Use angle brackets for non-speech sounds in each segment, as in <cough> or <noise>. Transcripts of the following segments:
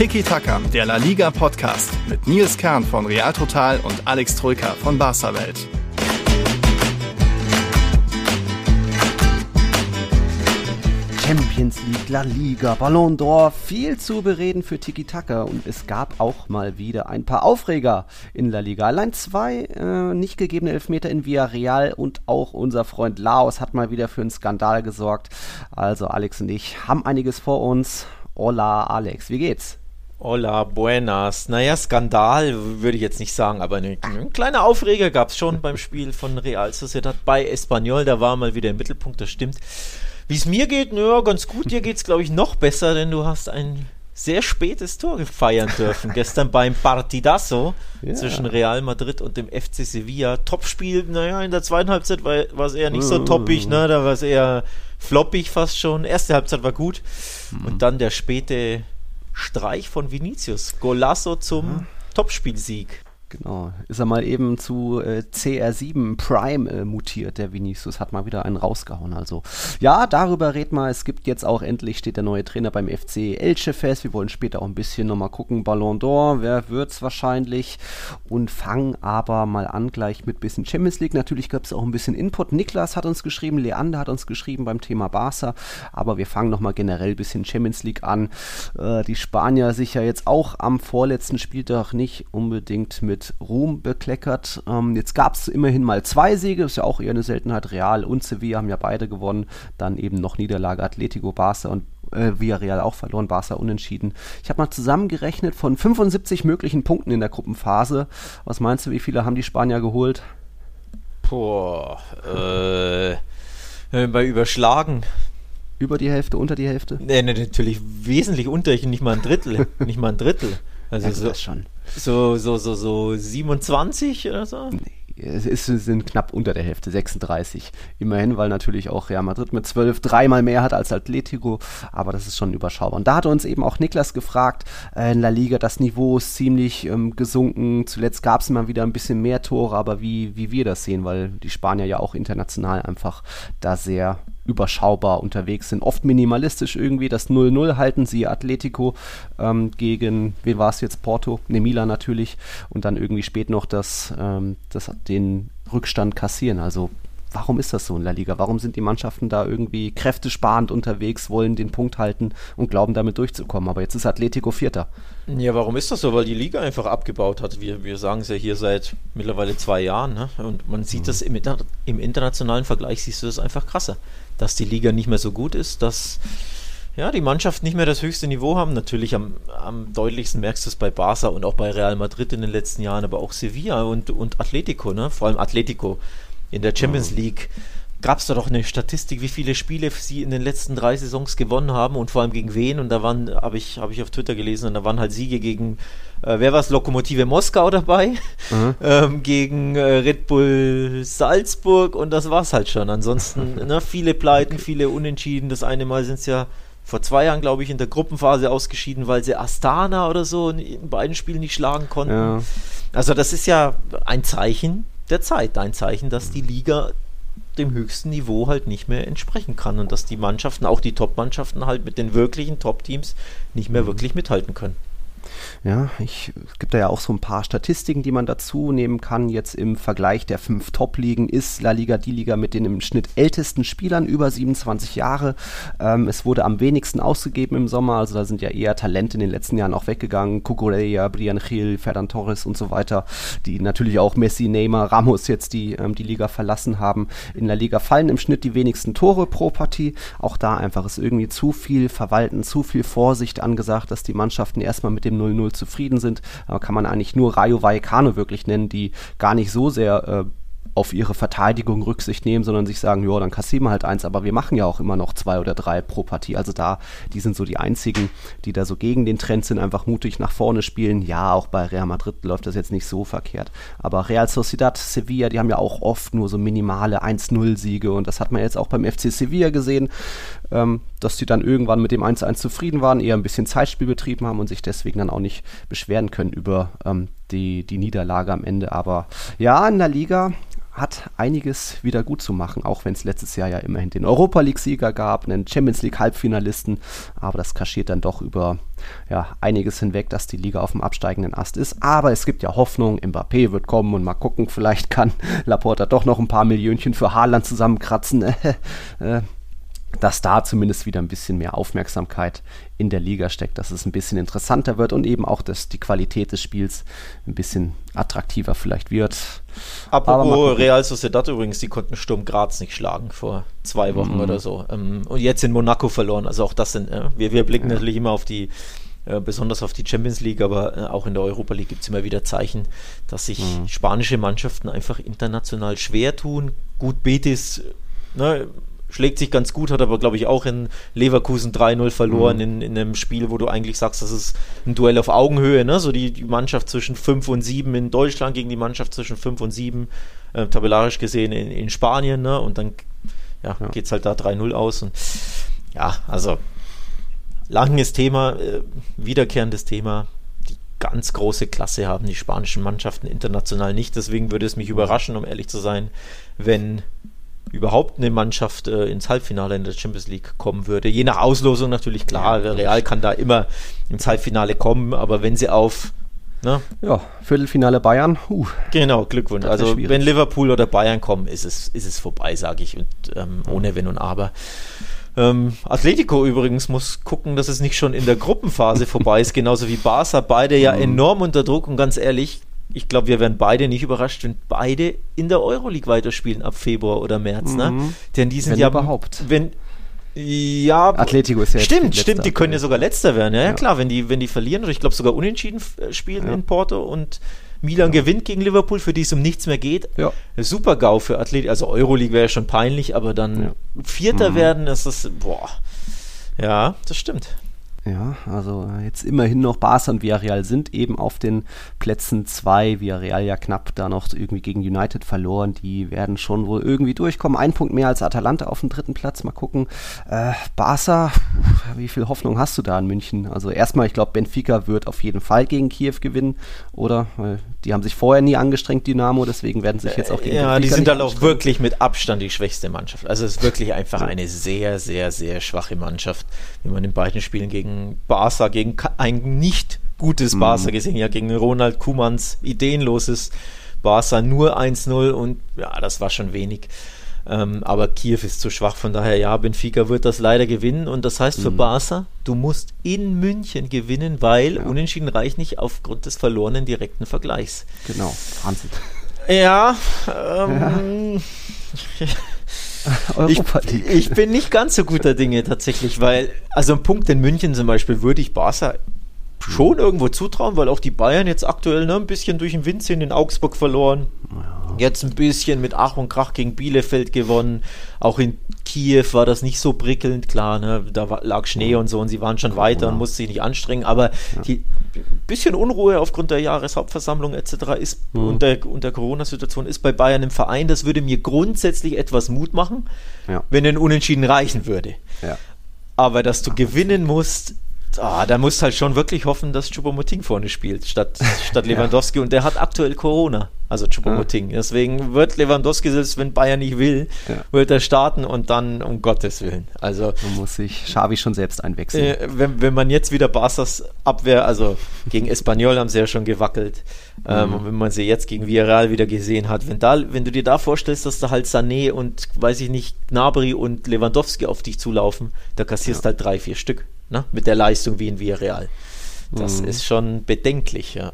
Tiki Taka, der La Liga Podcast mit Nils Kern von Real Total und Alex Troika von Barca Welt. Champions League, La Liga, Ballon d'Or, viel zu bereden für Tiki Taka und es gab auch mal wieder ein paar Aufreger in La Liga. Allein zwei äh, nicht gegebene Elfmeter in Villarreal und auch unser Freund Laos hat mal wieder für einen Skandal gesorgt. Also Alex und ich haben einiges vor uns. Hola Alex, wie geht's? Hola, buenas. Naja, Skandal würde ich jetzt nicht sagen, aber eine, ein kleiner Aufreger gab es schon beim Spiel von Real Sociedad bei Espanyol. Da war mal wieder im Mittelpunkt, das stimmt. Wie es mir geht, naja, ganz gut. Dir geht es, glaube ich, noch besser, denn du hast ein sehr spätes Tor feiern dürfen. Gestern <laughs> beim Partidazo ja. zwischen Real Madrid und dem FC Sevilla. Topspiel, naja, in der zweiten Halbzeit war, es eher nicht so uh. toppig, ne? Da war es eher floppig fast schon. Erste Halbzeit war gut. Mhm. Und dann der späte Streich von Vinicius. Golasso zum mhm. Topspielsieg. Genau. Ist er mal eben zu äh, CR7 Prime äh, mutiert, der Vinicius hat mal wieder einen rausgehauen. Also, ja, darüber red mal. Es gibt jetzt auch endlich, steht der neue Trainer beim FC Elche fest. Wir wollen später auch ein bisschen nochmal gucken. Ballon d'Or, wer wird's wahrscheinlich? Und fangen aber mal an gleich mit bisschen Champions League. Natürlich gab es auch ein bisschen Input. Niklas hat uns geschrieben, Leander hat uns geschrieben beim Thema Barca. Aber wir fangen nochmal generell bisschen Champions League an. Äh, die Spanier sich ja jetzt auch am vorletzten Spieltag nicht unbedingt mit mit Ruhm bekleckert. Ähm, jetzt gab es immerhin mal zwei Siege, das ist ja auch eher eine Seltenheit. Real und Sevilla haben ja beide gewonnen. Dann eben noch Niederlage Atletico, Barca und äh, Villarreal auch verloren, Barca unentschieden. Ich habe mal zusammengerechnet von 75 möglichen Punkten in der Gruppenphase. Was meinst du, wie viele haben die Spanier geholt? Boah, äh, bei Überschlagen. Über die Hälfte, unter die Hälfte? Nee, nee, natürlich wesentlich unter, nicht mal ein Drittel. nicht mal ein Drittel. Also ja, so, schon. So, so, so, so 27 oder so? Es ist, sind knapp unter der Hälfte, 36. Immerhin, weil natürlich auch Real Madrid mit 12 dreimal mehr hat als Atletico, aber das ist schon überschaubar. Und da hat uns eben auch Niklas gefragt, äh, in La Liga, das Niveau ist ziemlich ähm, gesunken. Zuletzt gab es immer wieder ein bisschen mehr Tore, aber wie, wie wir das sehen, weil die Spanier ja auch international einfach da sehr überschaubar unterwegs sind. Oft minimalistisch irgendwie. Das 0-0 halten sie Atletico ähm, gegen, wen war es jetzt? Porto? Ne, Milan natürlich. Und dann irgendwie spät noch das, ähm, das, den Rückstand kassieren. Also warum ist das so in La Liga? Warum sind die Mannschaften da irgendwie kräftesparend unterwegs, wollen den Punkt halten und glauben damit durchzukommen? Aber jetzt ist Atletico Vierter. Ja, warum ist das so? Weil die Liga einfach abgebaut hat. Wir, wir sagen es ja hier seit mittlerweile zwei Jahren. Ne? Und man sieht mhm. das im, im internationalen Vergleich, siehst du das einfach krasser dass die Liga nicht mehr so gut ist, dass ja, die Mannschaften nicht mehr das höchste Niveau haben. Natürlich am, am deutlichsten merkst du es bei Barca und auch bei Real Madrid in den letzten Jahren, aber auch Sevilla und, und Atletico, ne? vor allem Atletico in der Champions League gab es da doch eine Statistik, wie viele Spiele sie in den letzten drei Saisons gewonnen haben und vor allem gegen wen. Und da waren, habe ich, hab ich auf Twitter gelesen, und da waren halt Siege gegen, äh, wer war es, Lokomotive Moskau dabei, mhm. <laughs> ähm, gegen äh, Red Bull Salzburg und das war es halt schon. Ansonsten <laughs> ne, viele Pleiten, okay. viele Unentschieden. Das eine Mal sind es ja vor zwei Jahren, glaube ich, in der Gruppenphase ausgeschieden, weil sie Astana oder so in beiden Spielen nicht schlagen konnten. Ja. Also das ist ja ein Zeichen der Zeit, ein Zeichen, dass die Liga dem höchsten Niveau halt nicht mehr entsprechen kann und dass die Mannschaften, auch die Top-Mannschaften halt mit den wirklichen Top-Teams nicht mehr mhm. wirklich mithalten können. Ja, ich, es gibt da ja auch so ein paar Statistiken, die man dazu nehmen kann. Jetzt im Vergleich der fünf Top-Ligen ist La Liga die Liga mit den im Schnitt ältesten Spielern über 27 Jahre. Ähm, es wurde am wenigsten ausgegeben im Sommer, also da sind ja eher Talente in den letzten Jahren auch weggegangen. Cucurella, Brian Gil, Ferdan Torres und so weiter, die natürlich auch Messi, Neymar, Ramos jetzt die, ähm, die Liga verlassen haben. In La Liga fallen im Schnitt die wenigsten Tore pro Partie. Auch da einfach ist irgendwie zu viel Verwalten, zu viel Vorsicht angesagt, dass die Mannschaften erstmal mit dem 0-0 zufrieden sind. Aber kann man eigentlich nur Rayo Vallecano wirklich nennen, die gar nicht so sehr äh, auf ihre Verteidigung Rücksicht nehmen, sondern sich sagen, ja, dann kassieren wir halt eins, aber wir machen ja auch immer noch zwei oder drei pro Partie. Also da, die sind so die einzigen, die da so gegen den Trend sind, einfach mutig nach vorne spielen. Ja, auch bei Real Madrid läuft das jetzt nicht so verkehrt. Aber Real Sociedad, Sevilla, die haben ja auch oft nur so minimale 1-0-Siege und das hat man jetzt auch beim FC Sevilla gesehen ähm, dass sie dann irgendwann mit dem 1-1 zufrieden waren, eher ein bisschen Zeitspiel betrieben haben und sich deswegen dann auch nicht beschweren können über ähm, die, die Niederlage am Ende. Aber ja, in der Liga hat einiges wieder gut zu machen, auch wenn es letztes Jahr ja immerhin den Europa League-Sieger gab, einen Champions League-Halbfinalisten, aber das kaschiert dann doch über ja, einiges hinweg, dass die Liga auf dem absteigenden Ast ist. Aber es gibt ja Hoffnung, Mbappé wird kommen und mal gucken, vielleicht kann Laporta doch noch ein paar Millionchen für Haaland zusammenkratzen. <laughs> Dass da zumindest wieder ein bisschen mehr Aufmerksamkeit in der Liga steckt, dass es ein bisschen interessanter wird und eben auch, dass die Qualität des Spiels ein bisschen attraktiver vielleicht wird. Apropos Real Sociedad übrigens, die konnten Sturm Graz nicht schlagen vor zwei Wochen mhm. oder so. Ähm, und jetzt in Monaco verloren. Also auch das sind, äh, wir, wir blicken ja. natürlich immer auf die äh, besonders auf die Champions League, aber äh, auch in der Europa League gibt es immer wieder Zeichen, dass sich mhm. spanische Mannschaften einfach international schwer tun. Gut, Betis ne, schlägt sich ganz gut, hat aber, glaube ich, auch in Leverkusen 3-0 verloren mhm. in, in einem Spiel, wo du eigentlich sagst, das ist ein Duell auf Augenhöhe, ne? So die, die Mannschaft zwischen 5 und 7 in Deutschland gegen die Mannschaft zwischen 5 und 7, äh, tabellarisch gesehen in, in Spanien, ne? Und dann ja, ja. geht es halt da 3-0 aus. Und ja, also langes Thema, äh, wiederkehrendes Thema. Die ganz große Klasse haben die spanischen Mannschaften international nicht. Deswegen würde es mich überraschen, um ehrlich zu sein, wenn überhaupt eine Mannschaft äh, ins Halbfinale in der Champions League kommen würde. Je nach Auslosung natürlich, klar, Real kann da immer ins Halbfinale kommen, aber wenn sie auf Ne? Ja, Viertelfinale Bayern. Uh, genau, Glückwunsch. Also wenn Liverpool oder Bayern kommen, ist es, ist es vorbei, sage ich, und ähm, ohne Wenn und Aber. Ähm, Atletico übrigens muss gucken, dass es nicht schon in der Gruppenphase vorbei ist, <laughs> genauso wie Barca. Beide ja mhm. enorm unter Druck und ganz ehrlich, ich glaube, wir werden beide nicht überrascht, wenn beide in der Euroleague weiterspielen ab Februar oder März. Ne? Mhm. Ne? Denn die sind wenn ja überhaupt. Wenn, ja, Atletico ist ja Stimmt, stimmt, die können ja sogar letzter werden. Ja, ja, klar, wenn die, wenn die verlieren oder ich glaube sogar unentschieden äh, spielen ja. in Porto und Milan ja. gewinnt gegen Liverpool, für die es um nichts mehr geht. Super GAU für Atletico. Also Euroleague wäre ja schon peinlich, aber dann Vierter mhm. werden, ist das, boah. Ja, das stimmt. Ja, also äh, jetzt immerhin noch Barca und Villarreal sind eben auf den Plätzen 2. Villarreal ja knapp da noch irgendwie gegen United verloren. Die werden schon wohl irgendwie durchkommen. Ein Punkt mehr als Atalanta auf dem dritten Platz. Mal gucken. Äh, Barca, wie viel Hoffnung hast du da in München? Also erstmal, ich glaube, Benfica wird auf jeden Fall gegen Kiew gewinnen, oder? Weil die haben sich vorher nie angestrengt, Dynamo, deswegen werden sich jetzt auch gegen Ja, Benfica die sind dann auch wirklich mit Abstand die schwächste Mannschaft. Also es ist wirklich einfach eine sehr, sehr, sehr schwache Mannschaft, wie man in beiden Spielen gegen Barca, gegen ein nicht gutes mhm. Barca gesehen, ja, gegen Ronald Kumans ideenloses Barca nur 1-0 und ja, das war schon wenig. Ähm, aber Kiew ist zu schwach, von daher ja, Benfica wird das leider gewinnen und das heißt für mhm. Barca, du musst in München gewinnen, weil ja. Unentschieden reicht nicht aufgrund des verlorenen direkten Vergleichs. Genau, Wahnsinn. Ja, <laughs> ähm, ja. <laughs> Europa League. Ich, ich, bin nicht ganz so guter Dinge tatsächlich, weil, also ein Punkt in München zum Beispiel würde ich Barca schon irgendwo zutrauen, weil auch die Bayern jetzt aktuell ne, ein bisschen durch den Wind sind, in Augsburg verloren. Ja. Jetzt ein bisschen mit Ach und Krach gegen Bielefeld gewonnen. Auch in Kiew war das nicht so prickelnd, klar, ne, da war, lag Schnee und so und sie waren schon weiter und mussten sich nicht anstrengen, aber ja. die bisschen Unruhe aufgrund der Jahreshauptversammlung etc. ist mhm. und der, und der Corona-Situation ist bei Bayern im Verein. Das würde mir grundsätzlich etwas Mut machen, ja. wenn ein Unentschieden reichen würde. Ja. Aber dass du gewinnen musst, Ah, da musst halt schon wirklich hoffen, dass Choupo-Moting vorne spielt, statt, statt <laughs> Lewandowski. ja. Und der hat aktuell Corona, also Choupo-Moting. Ja. Deswegen wird Lewandowski, selbst wenn Bayern nicht will, ja. wird er starten und dann um Gottes Willen. Also, man muss sich Xavi schon selbst einwechseln. Äh, wenn, wenn man jetzt wieder Barca's Abwehr, also gegen Espanyol haben sie ja schon gewackelt. Ähm, mhm. und wenn man sie jetzt gegen Villarreal wieder gesehen hat, wenn, da, wenn du dir da vorstellst, dass da halt Sané und, weiß ich nicht, Gnabry und Lewandowski auf dich zulaufen, da kassierst halt drei, vier Stück ne? mit der Leistung wie in Villarreal. Das mhm. ist schon bedenklich, ja.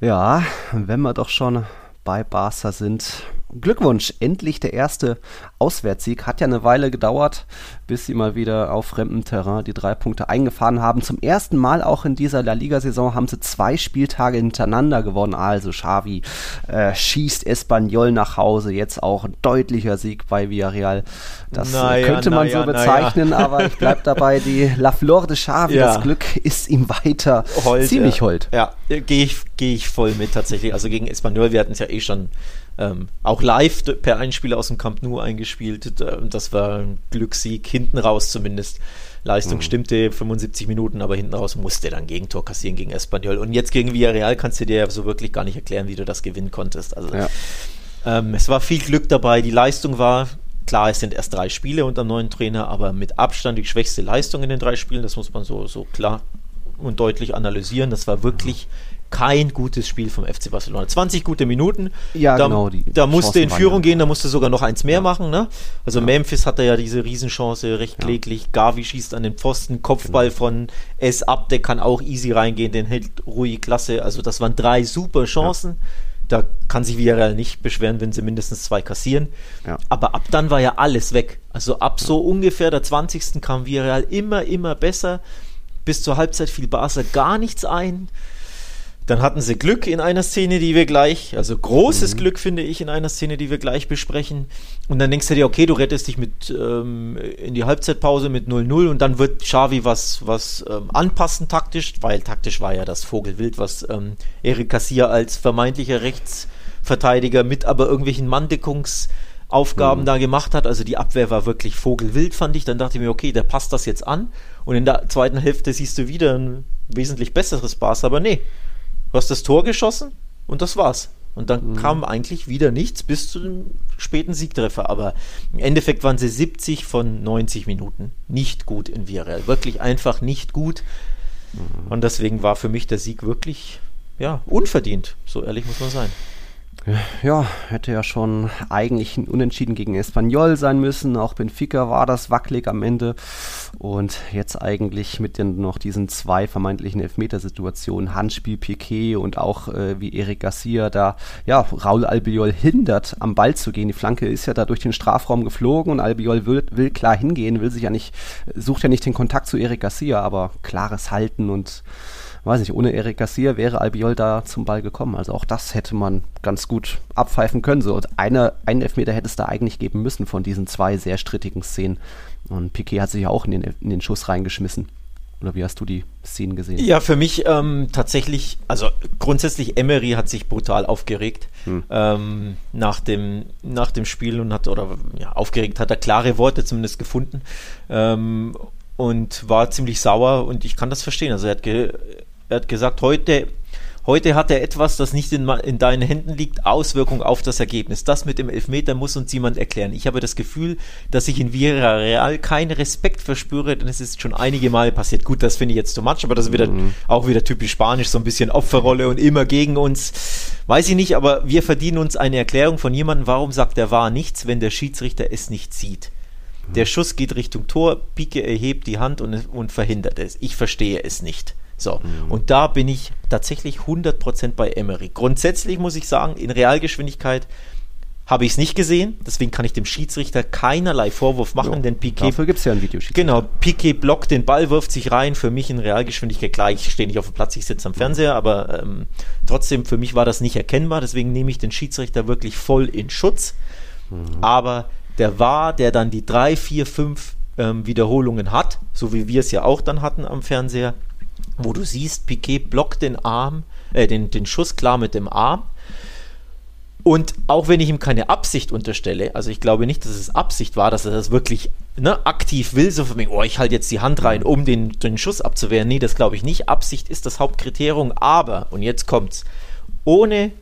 Ja, wenn wir doch schon bei Barca sind, Glückwunsch, endlich der erste Auswärtssieg. Hat ja eine Weile gedauert, bis sie mal wieder auf fremdem Terrain die drei Punkte eingefahren haben. Zum ersten Mal auch in dieser La Liga-Saison haben sie zwei Spieltage hintereinander gewonnen. Also Xavi äh, schießt Espanyol nach Hause. Jetzt auch ein deutlicher Sieg bei Villarreal. Das naja, könnte man naja, so bezeichnen, naja. aber ich bleibe <laughs> dabei. Die La Flor de Xavi, ja. das Glück ist ihm weiter hold, ziemlich ja. hold. Ja, gehe ich, geh ich voll mit tatsächlich. Also gegen Espanyol, wir hatten es ja eh schon ähm, auch live per Einspieler aus dem Camp Nou eingespielt. Das war ein Glückssieg, hinten raus zumindest. Leistung mhm. stimmte 75 Minuten, aber hinten raus musste dann Gegentor kassieren gegen Espanyol. Und jetzt gegen Villarreal kannst du dir ja so wirklich gar nicht erklären, wie du das gewinnen konntest. Also ja. Ähm, es war viel Glück dabei, die Leistung war, klar, es sind erst drei Spiele unter dem neuen Trainer, aber mit Abstand die schwächste Leistung in den drei Spielen, das muss man so, so klar und deutlich analysieren. Das war wirklich kein gutes Spiel vom FC Barcelona. 20 gute Minuten. Ja, da, genau. Die da musste in Führung waren gehen, da musste sogar noch eins mehr Ja. machen. Ne? Also Ja. Memphis hatte ja diese Riesenchance, recht Ja. kläglich. Gavi schießt an den Pfosten, Kopfball Genau. von S. Abde kann auch easy reingehen, den hält ruhig klasse. Also das waren drei super Chancen. Da kann sich Villarreal nicht beschweren, wenn sie mindestens zwei kassieren. Ja. Aber ab dann war ja alles weg. Also ab so ungefähr der 20. kam Villarreal immer, immer besser. Bis zur Halbzeit fiel Barca gar nichts ein. Dann hatten sie Glück in einer Szene, die wir gleich, also großes Glück finde ich in einer Szene, die wir gleich besprechen. Und dann denkst du dir, okay, du rettest dich mit ähm, in die Halbzeitpause mit 0-0 und dann wird Xavi was, was ähm, anpassen taktisch, weil taktisch war ja das Vogelwild, was ähm, Eric Cassier als vermeintlicher Rechtsverteidiger mit aber irgendwelchen Manndeckungsaufgaben da gemacht hat. Also die Abwehr war wirklich Vogelwild, fand ich. Dann dachte ich mir, okay, der passt das jetzt an. Und in der zweiten Hälfte siehst du wieder ein wesentlich besseres Barca, aber nee, Du hast das Tor geschossen und das war's. Und dann kam eigentlich wieder nichts bis zu dem späten Siegtreffer. Aber im Endeffekt waren sie 70 von 90 Minuten nicht gut in Villarreal. Wirklich einfach nicht gut. Und deswegen war für mich der Sieg wirklich ja, unverdient. So ehrlich muss man sein. Ja, hätte ja schon eigentlich ein Unentschieden gegen Espanyol sein müssen. Auch Benfica war das wackelig am Ende. Und jetzt eigentlich mit den noch diesen zwei vermeintlichen Elfmetersituationen, Handspiel Piquet und auch äh, wie Eric Garcia da, ja, Raul Albiol hindert, am Ball zu gehen. Die Flanke ist ja da durch den Strafraum geflogen und Albiol will, will klar hingehen, will sich ja nicht, sucht ja nicht den Kontakt zu Eric Garcia, aber klares Halten und weiß nicht, ohne Eric Garcia wäre Albiol da zum Ball gekommen. Also auch das hätte man ganz gut abpfeifen können. So, und eine, einen Elfmeter hätte es da eigentlich geben müssen von diesen zwei sehr strittigen Szenen. Und Piquet hat sich ja auch in den, in den Schuss reingeschmissen. Oder wie hast du die Szenen gesehen? Ja, für mich ähm, tatsächlich, also grundsätzlich Emery hat sich brutal aufgeregt Hm. ähm, nach, dem, nach dem Spiel und hat, oder ja, aufgeregt hat er klare Worte zumindest gefunden ähm, und war ziemlich sauer und ich kann das verstehen. Also er hat, ge, er hat gesagt, heute, heute hat er etwas, das nicht in, in deinen Händen liegt, Auswirkung auf das Ergebnis. Das mit dem Elfmeter muss uns jemand erklären. Ich habe das Gefühl, dass ich in Villarreal keinen Respekt verspüre, denn es ist schon einige Male passiert. Gut, das finde ich jetzt too much, aber das ist wieder, auch wieder typisch spanisch, so ein bisschen Opferrolle und immer gegen uns. Weiß ich nicht, aber wir verdienen uns eine Erklärung von jemandem, warum sagt der War nichts, wenn der Schiedsrichter es nicht sieht. Der Schuss geht Richtung Tor, Pike erhebt die Hand und, und verhindert es. Ich verstehe es nicht. So, und da bin ich tatsächlich 100% bei Emery. Grundsätzlich muss ich sagen, in Realgeschwindigkeit habe ich es nicht gesehen, deswegen kann ich dem Schiedsrichter keinerlei Vorwurf machen, Ja, denn Piquet Dafür gibt es ja ein Videoschiedsrichter. Genau, Piquet blockt den Ball, wirft sich rein. Für mich in Realgeschwindigkeit, klar, ich stehe nicht auf dem Platz, ich sitze am Fernseher, aber ähm, trotzdem, für mich war das nicht erkennbar. Deswegen nehme ich den Schiedsrichter wirklich voll in Schutz. Aber der war, der dann die drei, vier, fünf ähm, Wiederholungen hat, so wie wir es ja auch dann hatten am Fernseher, wo du siehst, Piquet blockt den Arm, äh, den, den Schuss klar mit dem Arm. Und auch wenn ich ihm keine Absicht unterstelle, also ich glaube nicht, dass es Absicht war, dass er das wirklich ne, aktiv will, so von mir, oh, ich halte jetzt die Hand rein, um den, den Schuss abzuwehren. Nee, das glaube ich nicht. Absicht ist das Hauptkriterium, aber, und jetzt kommt's, ohne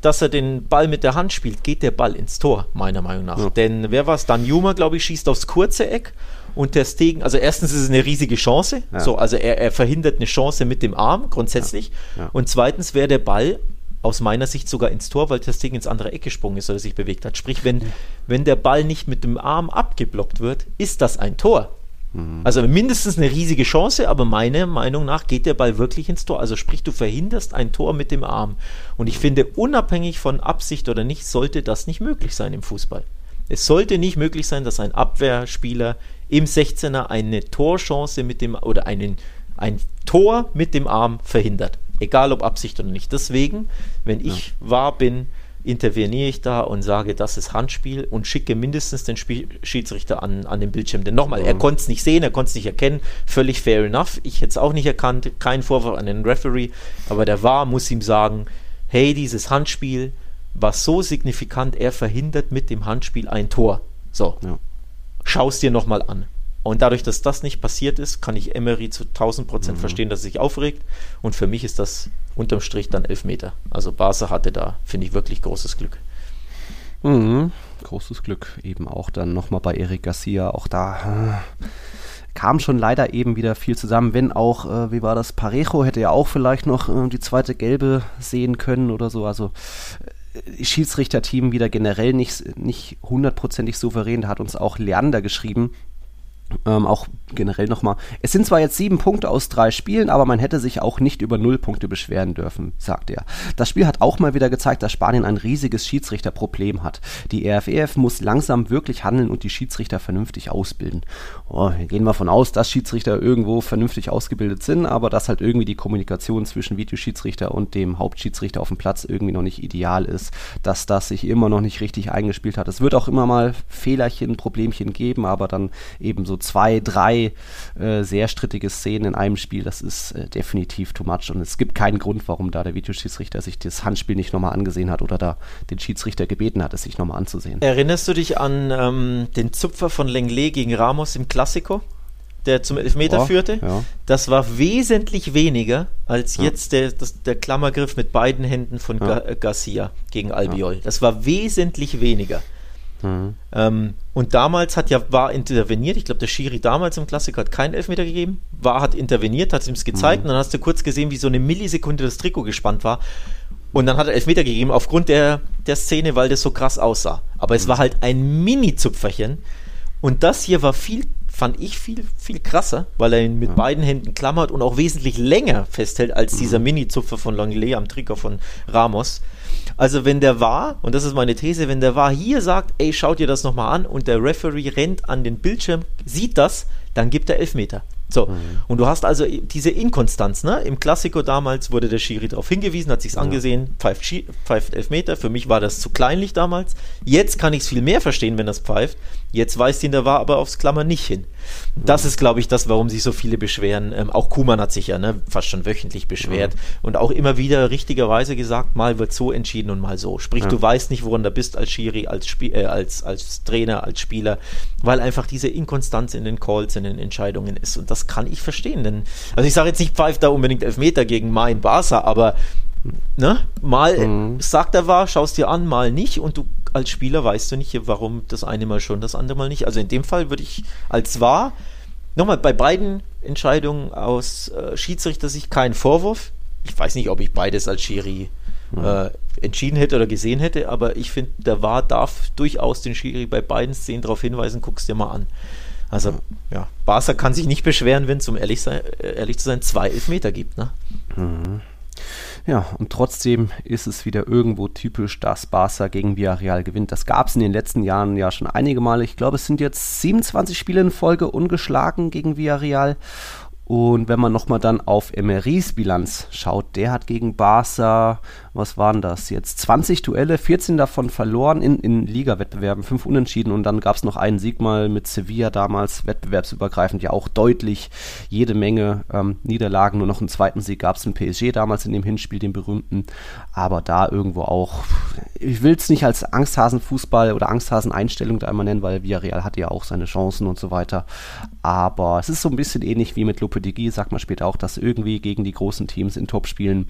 dass er den Ball mit der Hand spielt, geht der Ball ins Tor, meiner Meinung nach. Ja. Denn wer war es? Dan Juma, glaube ich, schießt aufs kurze Eck und der Stegen, also erstens ist es eine riesige Chance, Ja. so, also er, er verhindert eine Chance mit dem Arm, grundsätzlich. Ja. Ja. Und zweitens wäre der Ball aus meiner Sicht sogar ins Tor, weil der Stegen ins andere Eck gesprungen ist oder sich bewegt hat. Sprich, wenn, wenn der Ball nicht mit dem Arm abgeblockt wird, ist das ein Tor. Also mindestens eine riesige Chance, aber meiner Meinung nach geht der Ball wirklich ins Tor. Also sprich, du verhinderst ein Tor mit dem Arm. Und ich finde, unabhängig von Absicht oder nicht, sollte das nicht möglich sein im Fußball. Es sollte nicht möglich sein, dass ein Abwehrspieler im 16er eine Torchance mit dem oder einen, ein Tor mit dem Arm verhindert. Egal ob Absicht oder nicht. Deswegen, wenn ich wahr bin, interveniere ich da und sage, das ist Handspiel und schicke mindestens den Spiel Schiedsrichter an, an den Bildschirm. Denn nochmal, er konnte es nicht sehen, er konnte es nicht erkennen. Völlig fair enough. Ich hätte es auch nicht erkannt. Kein Vorwurf an den Referee. Aber der war muss ihm sagen, hey, dieses Handspiel war so signifikant, er verhindert mit dem Handspiel ein Tor. So, Ja. Schau es dir nochmal an. Und dadurch, dass das nicht passiert ist, kann ich Emery zu 1000 Mhm. Prozent verstehen, dass er sich aufregt. Und für mich ist das unterm Strich dann Elfmeter. Also Barca hatte da, finde ich, wirklich großes Glück. Mhm. Großes Glück. Eben auch dann nochmal bei Eric Garcia. Auch da äh, kam schon leider eben wieder viel zusammen. Wenn auch, äh, wie war das, Parejo hätte ja auch vielleicht noch äh, die zweite gelbe sehen können oder so. Also äh, Schiedsrichterteam wieder generell nicht, nicht hundertprozentig souverän. Da hat uns auch Leander geschrieben, ähm, auch generell nochmal. Es sind zwar jetzt sieben Punkte aus drei Spielen, aber man hätte sich auch nicht über null Punkte beschweren dürfen, sagt er. Das Spiel hat auch mal wieder gezeigt, dass Spanien ein riesiges Schiedsrichterproblem hat. Die RFEF e muss langsam wirklich handeln und die Schiedsrichter vernünftig ausbilden. Oh, gehen wir von aus, dass Schiedsrichter irgendwo vernünftig ausgebildet sind, aber dass halt irgendwie die Kommunikation zwischen Videoschiedsrichter und dem Hauptschiedsrichter auf dem Platz irgendwie noch nicht ideal ist, dass das sich immer noch nicht richtig eingespielt hat. Es wird auch immer mal Fehlerchen, Problemchen geben, aber dann eben so zwei, drei äh, sehr strittige Szenen in einem Spiel, das ist äh, definitiv too much. Und es gibt keinen Grund, warum da der Videoschiedsrichter sich das Handspiel nicht nochmal angesehen hat oder da den Schiedsrichter gebeten hat, es sich nochmal anzusehen. Erinnerst du dich an ähm, den Zupfer von Lenglet gegen Ramos im Klassiko? der zum Elfmeter oh, führte. Ja. Das war wesentlich weniger als ja. jetzt der, das, der Klammergriff mit beiden Händen von ja. Gar Garcia gegen Albiol. Das war wesentlich weniger. Mhm. Ähm, und damals hat ja war interveniert. Ich glaube, der Schiri damals im Klassiker hat keinen Elfmeter gegeben. War hat interveniert, hat ihm es gezeigt mhm. und dann hast du kurz gesehen, wie so eine Millisekunde das Trikot gespannt war. Und dann hat er Elfmeter gegeben aufgrund der, der Szene, weil das so krass aussah. Aber es mhm. war halt ein Mini-Zupferchen. Und das hier war viel, fand ich viel, viel krasser, weil er ihn mit mhm. beiden Händen klammert und auch wesentlich länger festhält als dieser mhm. Mini-Zupfer von Longley am Trikot von Ramos. Also wenn der war, und das ist meine These, wenn der war hier sagt, ey, schaut ihr das nochmal an und der Referee rennt an den Bildschirm, sieht das, dann gibt er Elfmeter. So, mhm. und du hast also diese Inkonstanz, ne? Im Klassiko damals wurde der Schiri darauf hingewiesen, hat sich's ja. angesehen, pfeift, pfeift Elfmeter. Für mich war das zu kleinlich damals. Jetzt kann ich es viel mehr verstehen, wenn das pfeift. Jetzt weist ihn der war aber aufs Klammer nicht hin. Das ist, glaube ich, das, warum sich so viele beschweren. Ähm, auch Kuman hat sich ja ne, fast schon wöchentlich beschwert ja. und auch immer wieder richtigerweise gesagt, mal wird so entschieden und mal so. Sprich, ja. du weißt nicht, woran du bist als Schiri, als, Spie äh, als, als Trainer, als Spieler, weil einfach diese Inkonstanz in den Calls, in den Entscheidungen ist. Und das kann ich verstehen. Denn, also ich sage jetzt nicht, pfeift da unbedingt Elfmeter gegen mein Barca, aber ne, mal mhm. sagt er war, schaust dir an, mal nicht und du als Spieler weißt du nicht, warum das eine Mal schon, das andere Mal nicht. Also in dem Fall würde ich als wahr, nochmal bei beiden Entscheidungen aus äh, Schiedsrichter-Sicht keinen Vorwurf. Ich weiß nicht, ob ich beides als Schiri äh, entschieden hätte oder gesehen hätte, aber ich finde, der War darf durchaus den Schiri bei beiden Szenen darauf hinweisen, guck's dir mal an. Also, ja, Barca kann sich nicht beschweren, wenn es, um ehrlich, sein, äh, ehrlich zu sein, zwei Elfmeter gibt. Ne? Mhm. Ja, und trotzdem ist es wieder irgendwo typisch, dass Barca gegen Villarreal gewinnt. Das gab es in den letzten Jahren ja schon einige Male. Ich glaube, es sind jetzt 27 Spiele in Folge ungeschlagen gegen Villarreal. Und wenn man nochmal dann auf Emerys Bilanz schaut, der hat gegen Barca was waren das jetzt? 20 Duelle, 14 davon verloren in, in Liga-Wettbewerben, 5 Unentschieden und dann gab es noch einen Sieg mal mit Sevilla damals, wettbewerbsübergreifend ja auch deutlich, jede Menge ähm, Niederlagen, nur noch einen zweiten Sieg gab es in PSG damals in dem Hinspiel, den berühmten, aber da irgendwo auch, ich will es nicht als Angsthasen-Fußball oder Angsthasen-Einstellung da einmal nennen, weil Villarreal hatte ja auch seine Chancen und so weiter, aber es ist so ein bisschen ähnlich wie mit Lopetegui, sagt man später auch, dass irgendwie gegen die großen Teams in Topspielen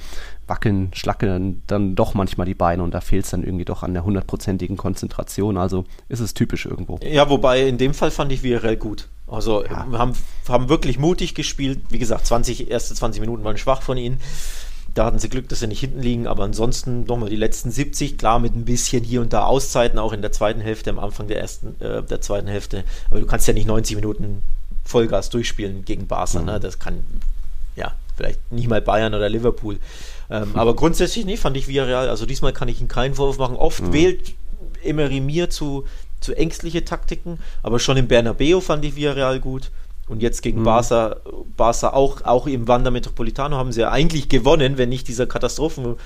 wackeln, schlackeln dann doch manchmal die Beine und da fehlt es dann irgendwie doch an der hundertprozentigen Konzentration. Also ist es typisch irgendwo. Ja, wobei in dem Fall fand ich VRL gut. Also ja. haben, haben wirklich mutig gespielt. Wie gesagt, 20, erste 20 Minuten waren schwach von ihnen. Da hatten sie Glück, dass sie nicht hinten liegen, aber ansonsten nochmal die letzten 70, klar mit ein bisschen hier und da Auszeiten, auch in der zweiten Hälfte, am Anfang der ersten, äh, der zweiten Hälfte. Aber du kannst ja nicht 90 Minuten Vollgas durchspielen gegen Barca, mhm. ne? Das kann, ja, vielleicht nicht mal Bayern oder Liverpool. Ähm, aber grundsätzlich nicht, fand ich Villarreal. Also diesmal kann ich ihm keinen Vorwurf machen. Oft mhm. wählt Emery mir zu, zu ängstliche Taktiken, aber schon im Bernabeu fand ich Villarreal gut. Und jetzt gegen mhm. Barca, Barca auch, auch im Wander Metropolitano haben sie ja eigentlich gewonnen, wenn nicht dieser Katastrophen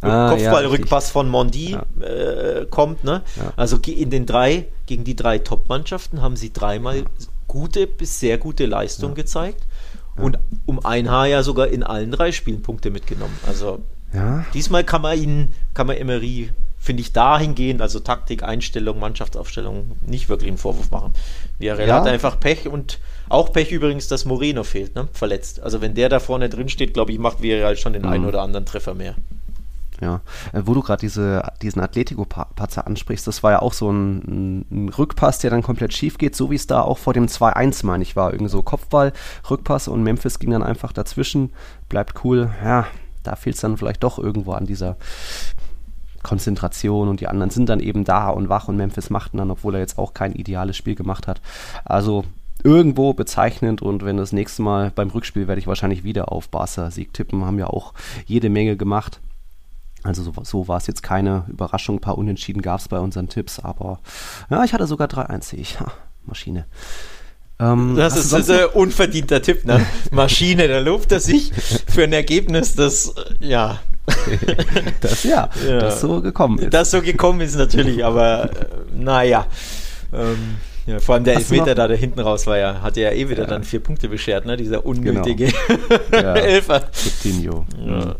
ah, Kopfballrückpass ja, von Mondi ja. äh, kommt. Ne? Ja. Also in den drei, gegen die drei Top-Mannschaften haben sie dreimal gute bis sehr gute Leistung gezeigt und um ein Haar ja sogar in allen drei Spielen Punkte mitgenommen. Also ja. diesmal kann man ihn, kann man Emery, finde ich, dahingehend, also Taktik, Einstellung, Mannschaftsaufstellung, nicht wirklich einen Vorwurf machen. Villarreal ja. hat einfach Pech und auch Pech übrigens, dass Moreno fehlt, ne? verletzt. Also wenn der da vorne drin steht, glaube ich, macht Villarreal schon den mhm. einen oder anderen Treffer mehr. Ja, äh, wo du gerade diese, diesen Atletico-Patzer ansprichst, das war ja auch so ein, ein, Rückpass, der dann komplett schief geht, so wie es da auch vor dem 2-1, meine ich, war. Irgendwie so Kopfball, Rückpass und Memphis ging dann einfach dazwischen. Bleibt cool. Ja, da fehlt es dann vielleicht doch irgendwo an dieser Konzentration und die anderen sind dann eben da und wach und Memphis machten dann, obwohl er jetzt auch kein ideales Spiel gemacht hat. Also irgendwo bezeichnend und wenn das nächste Mal beim Rückspiel werde ich wahrscheinlich wieder auf Barca Sieg tippen, haben ja auch jede Menge gemacht. Also so, so war es jetzt keine Überraschung. Ein paar Unentschieden gab es bei unseren Tipps, aber ja, ich hatte sogar 3-1, sehe ich. Ha, Maschine. Ähm, das ist, ist ein unverdienter Tipp, ne? <laughs> Maschine, da lobt er sich für ein Ergebnis, das, äh, ja. <laughs> das ja, ja, das so gekommen ist. Das so gekommen ist natürlich, aber äh, naja. Ähm, ja, vor allem der Hast Elfmeter da, der hinten raus war ja, hat ja eh wieder ja. dann vier Punkte beschert, ne? Dieser unnötige genau. <laughs> Elfer. Coutinho. Ja.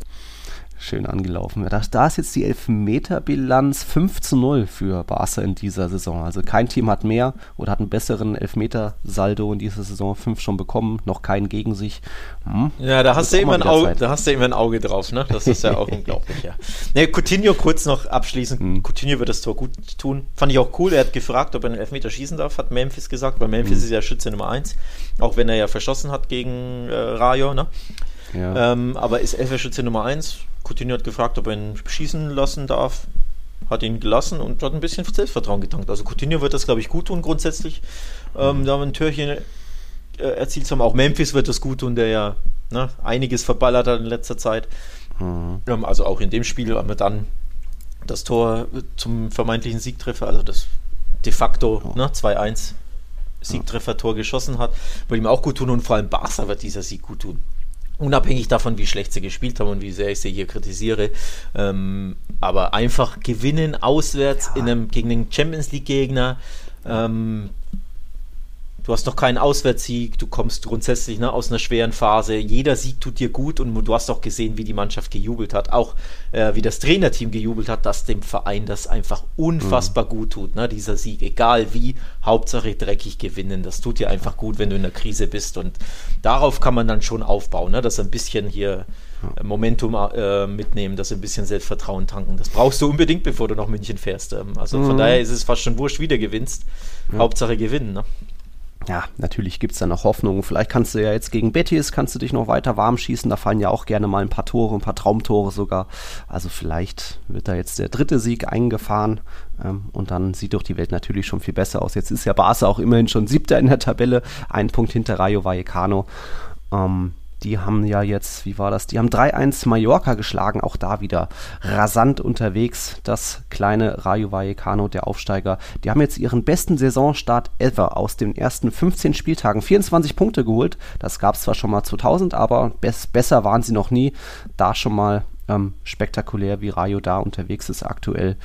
Mhm schön angelaufen. Da, da ist jetzt die Elfmeterbilanz 5 zu 0 für Barca in dieser Saison. Also kein Team hat mehr oder hat einen besseren Elfmeter-Saldo in dieser Saison. Fünf schon bekommen, noch keinen gegen sich. Hm. Ja, da hast, du immer ein Auge, da hast du immer ein Auge drauf, ne? Das ist ja auch <laughs> unglaublich, ja. Ne, Coutinho kurz noch abschließend. Hm. Coutinho wird das Tor gut tun. Fand ich auch cool. Er hat gefragt, ob er einen Elfmeter schießen darf, hat Memphis gesagt, weil Memphis hm. ist ja Schütze Nummer 1. Auch wenn er ja verschossen hat gegen äh, Rayo, ne? Ja. Ähm, aber ist Elferschütze Nummer 1 Coutinho hat gefragt, ob er ihn schießen lassen darf. Hat ihn gelassen und hat ein bisschen Selbstvertrauen getankt. Also Coutinho wird das, glaube ich, gut tun grundsätzlich. Ähm, da haben wir ein Türchen äh, erzielt haben. Auch Memphis wird das gut tun, der ja ne, einiges verballert hat in letzter Zeit. Mhm. Ähm, also auch in dem Spiel haben wir dann das Tor zum vermeintlichen Siegtreffer, also das de facto oh. ne, 2-1 Siegtreffer-Tor geschossen hat, würde ihm auch gut tun und vor allem Barca wird dieser Sieg gut tun unabhängig davon, wie schlecht sie gespielt haben und wie sehr ich sie hier kritisiere. Ähm, aber einfach gewinnen auswärts ja. in einem, gegen den Champions League-Gegner. Ähm, Du hast noch keinen Auswärtssieg, du kommst grundsätzlich ne, aus einer schweren Phase. Jeder Sieg tut dir gut und du hast auch gesehen, wie die Mannschaft gejubelt hat. Auch äh, wie das Trainerteam gejubelt hat, dass dem Verein das einfach unfassbar mhm. gut tut, ne, dieser Sieg. Egal wie, Hauptsache dreckig gewinnen. Das tut dir einfach gut, wenn du in der Krise bist. Und darauf kann man dann schon aufbauen, ne, dass ein bisschen hier äh, Momentum äh, mitnehmen, dass ein bisschen Selbstvertrauen tanken. Das brauchst du unbedingt, bevor du nach München fährst. Ähm, also mhm. von daher ist es fast schon wurscht, wie du gewinnst. Ja. Hauptsache gewinnen. Ne? Ja, natürlich gibt es da noch Hoffnung. Vielleicht kannst du ja jetzt gegen Betis, kannst du dich noch weiter warm schießen. Da fallen ja auch gerne mal ein paar Tore, ein paar Traumtore sogar. Also vielleicht wird da jetzt der dritte Sieg eingefahren ähm, und dann sieht doch die Welt natürlich schon viel besser aus. Jetzt ist ja Barca auch immerhin schon siebter in der Tabelle, ein Punkt hinter Rayo Vallecano. Ähm, die haben ja jetzt, wie war das? Die haben 3-1 Mallorca geschlagen, auch da wieder rasant unterwegs. Das kleine Rayo Vallecano, der Aufsteiger. Die haben jetzt ihren besten Saisonstart ever aus den ersten 15 Spieltagen. 24 Punkte geholt. Das gab es zwar schon mal 2000, aber bess besser waren sie noch nie. Da schon mal ähm, spektakulär, wie Rayo da unterwegs ist aktuell.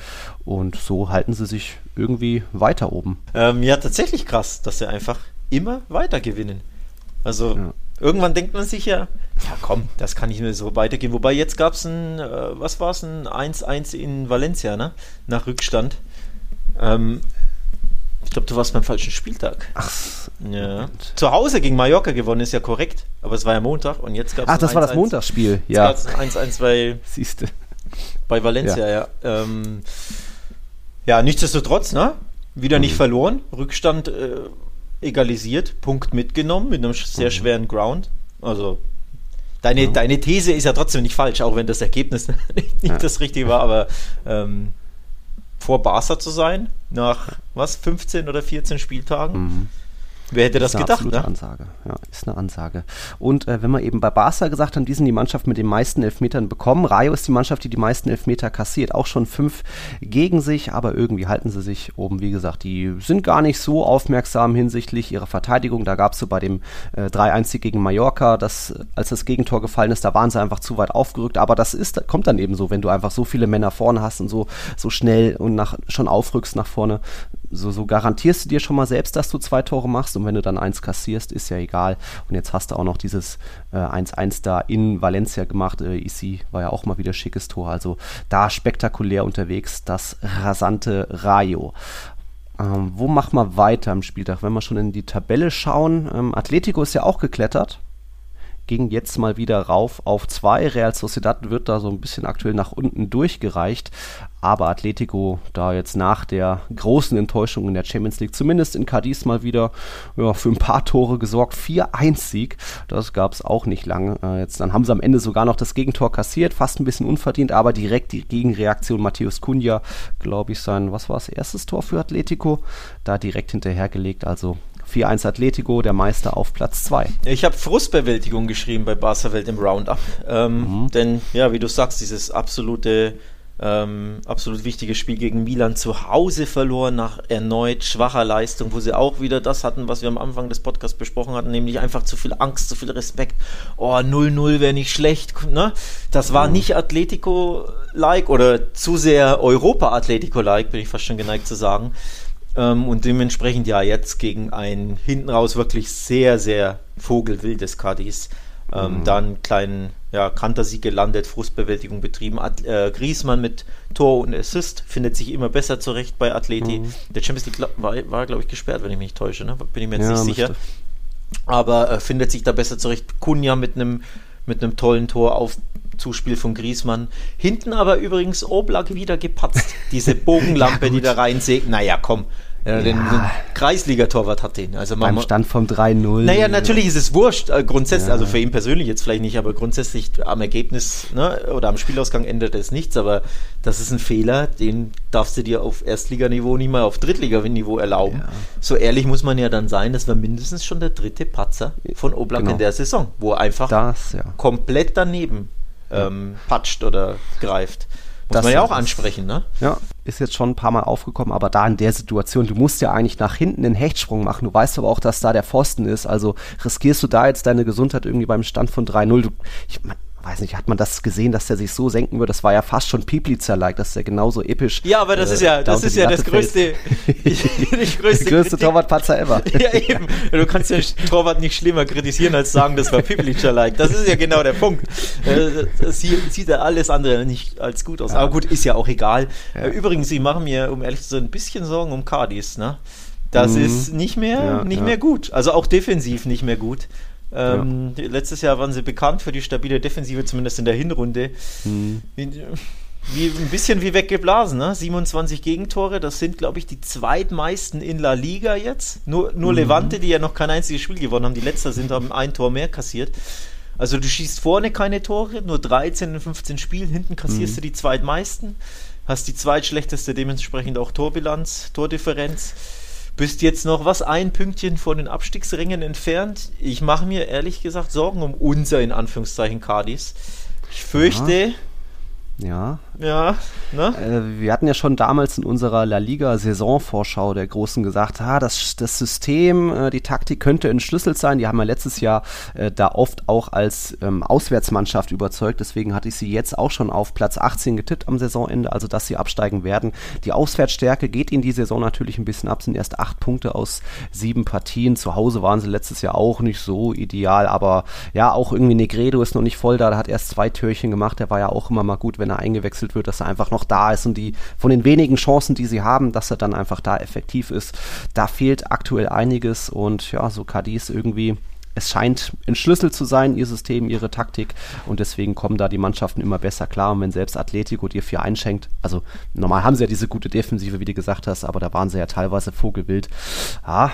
Und so halten sie sich irgendwie weiter oben. Ähm, ja, tatsächlich krass, dass sie einfach immer weiter gewinnen. Also ja. Irgendwann denkt man sich ja, ja komm, das kann nicht mehr so weitergehen. Wobei jetzt gab es ein, äh, was war es, ein 1-1 in Valencia, ne? Nach Rückstand. Ähm, ich glaube, du warst beim falschen Spieltag. Ach. Ja. Zu Hause gegen Mallorca gewonnen ist ja korrekt, aber es war ja Montag und jetzt gab es Ach, das war das Montagsspiel, ja. Jetzt gab es ein 1-1 bei, Siehste. bei Valencia, ja. Ja, ähm, ja nichtsdestotrotz, ne? Wieder mhm. nicht verloren. Rückstand äh, egalisiert, Punkt mitgenommen mit einem sehr mhm. schweren Ground. Also deine, ja. deine These ist ja trotzdem nicht falsch, auch wenn das Ergebnis <laughs> nicht, nicht ja. das Richtige war, aber ähm, vor Barca zu sein, nach was, 15 oder 14 Spieltagen, mhm. Wer hätte das gedacht? Ist eine Ansage. Ja, ist eine Ansage. Und äh, wenn wir eben bei Barca gesagt haben, die sind die Mannschaft mit den meisten Elfmetern bekommen. Rayo ist die Mannschaft, die die meisten Elfmeter kassiert. Auch schon fünf gegen sich, aber irgendwie halten sie sich oben. Wie gesagt, die sind gar nicht so aufmerksam hinsichtlich ihrer Verteidigung. Da gab es so bei dem äh, 3-1 gegen Mallorca, dass, als das Gegentor gefallen ist, da waren sie einfach zu weit aufgerückt. Aber das ist, kommt dann eben so, wenn du einfach so viele Männer vorne hast und so, so schnell und nach, schon aufrückst nach vorne. So, so garantierst du dir schon mal selbst, dass du zwei Tore machst und wenn du dann eins kassierst, ist ja egal. Und jetzt hast du auch noch dieses 1-1 äh, da in Valencia gemacht. Äh, Isi war ja auch mal wieder schickes Tor. Also da spektakulär unterwegs, das rasante Rayo. Ähm, wo machen wir weiter am Spieltag? Wenn wir schon in die Tabelle schauen, ähm, Atletico ist ja auch geklettert ging jetzt mal wieder rauf auf 2. Real Sociedad wird da so ein bisschen aktuell nach unten durchgereicht. Aber Atletico da jetzt nach der großen Enttäuschung in der Champions League zumindest in Cadiz mal wieder ja, für ein paar Tore gesorgt. 4-1-Sieg, das gab es auch nicht lange. Äh, jetzt, dann haben sie am Ende sogar noch das Gegentor kassiert, fast ein bisschen unverdient, aber direkt die Gegenreaktion Matthäus Cunha, glaube ich, sein, was war es, erstes Tor für Atletico, da direkt hinterhergelegt. Also 4-1 Atletico, der Meister auf Platz 2. Ich habe Frustbewältigung geschrieben bei Barca Welt im Roundup. Ähm, mhm. Denn, ja, wie du sagst, dieses absolute ähm, absolut wichtiges Spiel gegen Milan zu Hause verloren nach erneut schwacher Leistung, wo sie auch wieder das hatten, was wir am Anfang des Podcasts besprochen hatten, nämlich einfach zu viel Angst, zu viel Respekt. Oh, 0-0 wäre nicht schlecht. Ne? Das war mhm. nicht Atletico-like oder zu sehr Europa-Atletico-like, bin ich fast schon geneigt zu sagen. Ähm, und dementsprechend ja jetzt gegen ein hinten raus wirklich sehr, sehr vogelwildes Cadiz. Ähm, mhm. Dann kleinen ja, Kantersieg gelandet, Frustbewältigung betrieben. At äh, Griezmann mit Tor und Assist findet sich immer besser zurecht bei Atleti. Mhm. Der Champions League war, war glaube ich, gesperrt, wenn ich mich nicht täusche. Ne? Bin ich mir jetzt ja, nicht sicher. Aber äh, findet sich da besser zurecht. Kunja mit einem mit einem tollen Tor auf Zuspiel von Griezmann. Hinten aber übrigens Oblak wieder gepatzt. Diese Bogenlampe, <laughs> ja, die da reinsägt. Naja, komm. Ja, ja. Den, den Kreisliga-Torwart hat den. Also Beim Stand vom 3-0. Naja, natürlich ist es wurscht, äh, grundsätzlich, ja. also für ihn persönlich jetzt vielleicht nicht, aber grundsätzlich am Ergebnis ne, oder am Spielausgang ändert es nichts, aber das ist ein Fehler, den darfst du dir auf Erstliganiveau nicht mal auf Drittliganiveau erlauben. So ehrlich muss man ja dann sein, das war mindestens schon der dritte Patzer von Oblak genau. in der Saison, wo er einfach das, komplett daneben ähm, patscht oder greift. Muss das man ja auch ansprechen, ne? Ja, ist jetzt schon ein paar Mal aufgekommen, aber da in der Situation, du musst ja eigentlich nach hinten den Hechtsprung machen. Du weißt aber auch, dass da der Pfosten ist. Also riskierst du da jetzt deine Gesundheit irgendwie beim Stand von 3-0. Ich, weiß nicht, hat man das gesehen, dass der sich so senken würde? Das war ja fast schon Pieplitzer-like, dass der genauso episch. Ja, aber das äh, ist ja, das ist ja das größte, <laughs> die größte, <laughs> größte Torwartpatzer ever. <laughs> ja, eben. Du kannst den Torwart nicht schlimmer kritisieren, als sagen, das war Pieplitzer-like. Das ist ja genau der Punkt. Äh, das sieht ja alles andere nicht als gut aus. Ja. Aber gut, ist ja auch egal. Ja. Äh, übrigens, ich mache mir, um ehrlich zu sein, ein bisschen Sorgen um Cardis, ne? Das mhm. ist nicht mehr, ja, nicht mehr gut. Also auch defensiv nicht mehr gut. Ähm, ja. Letztes Jahr waren sie bekannt für die stabile Defensive, zumindest in der Hinrunde. Mhm. Wie, ein bisschen wie weggeblasen, ne? 27 Gegentore, das sind, glaube ich, die zweitmeisten in La Liga jetzt. Nur, nur mhm. Levante, die ja noch kein einziges Spiel gewonnen haben, die letzter sind, haben ein Tor mehr kassiert. Also du schießt vorne keine Tore, nur 13 in 15 Spielen, hinten kassierst mhm. du die zweitmeisten, hast die zweitschlechteste dementsprechend auch Torbilanz, Tordifferenz bist jetzt noch was ein Pünktchen von den Abstiegsrängen entfernt. Ich mache mir ehrlich gesagt Sorgen um unser in Anführungszeichen Cardis. Ich fürchte, Aha. Ja. Ja, ne? Äh, wir hatten ja schon damals in unserer La Liga Saisonvorschau der Großen gesagt, ah, das, das System, äh, die Taktik könnte entschlüsselt sein. Die haben ja letztes Jahr äh, da oft auch als ähm, Auswärtsmannschaft überzeugt. Deswegen hatte ich sie jetzt auch schon auf Platz 18 getippt am Saisonende, also dass sie absteigen werden. Die Auswärtsstärke geht in die Saison natürlich ein bisschen ab, sind erst acht Punkte aus sieben Partien. Zu Hause waren sie letztes Jahr auch nicht so ideal, aber ja, auch irgendwie Negredo ist noch nicht voll da, der hat erst zwei Türchen gemacht, der war ja auch immer mal gut, wenn er eingewechselt wird, dass er einfach noch da ist und die von den wenigen Chancen, die sie haben, dass er dann einfach da effektiv ist. Da fehlt aktuell einiges und ja, so Cadiz irgendwie es scheint entschlüsselt zu sein, ihr System, ihre Taktik und deswegen kommen da die Mannschaften immer besser klar und wenn selbst Atletico dir vier einschenkt, also normal haben sie ja diese gute Defensive, wie du gesagt hast, aber da waren sie ja teilweise vogelwild. Ja,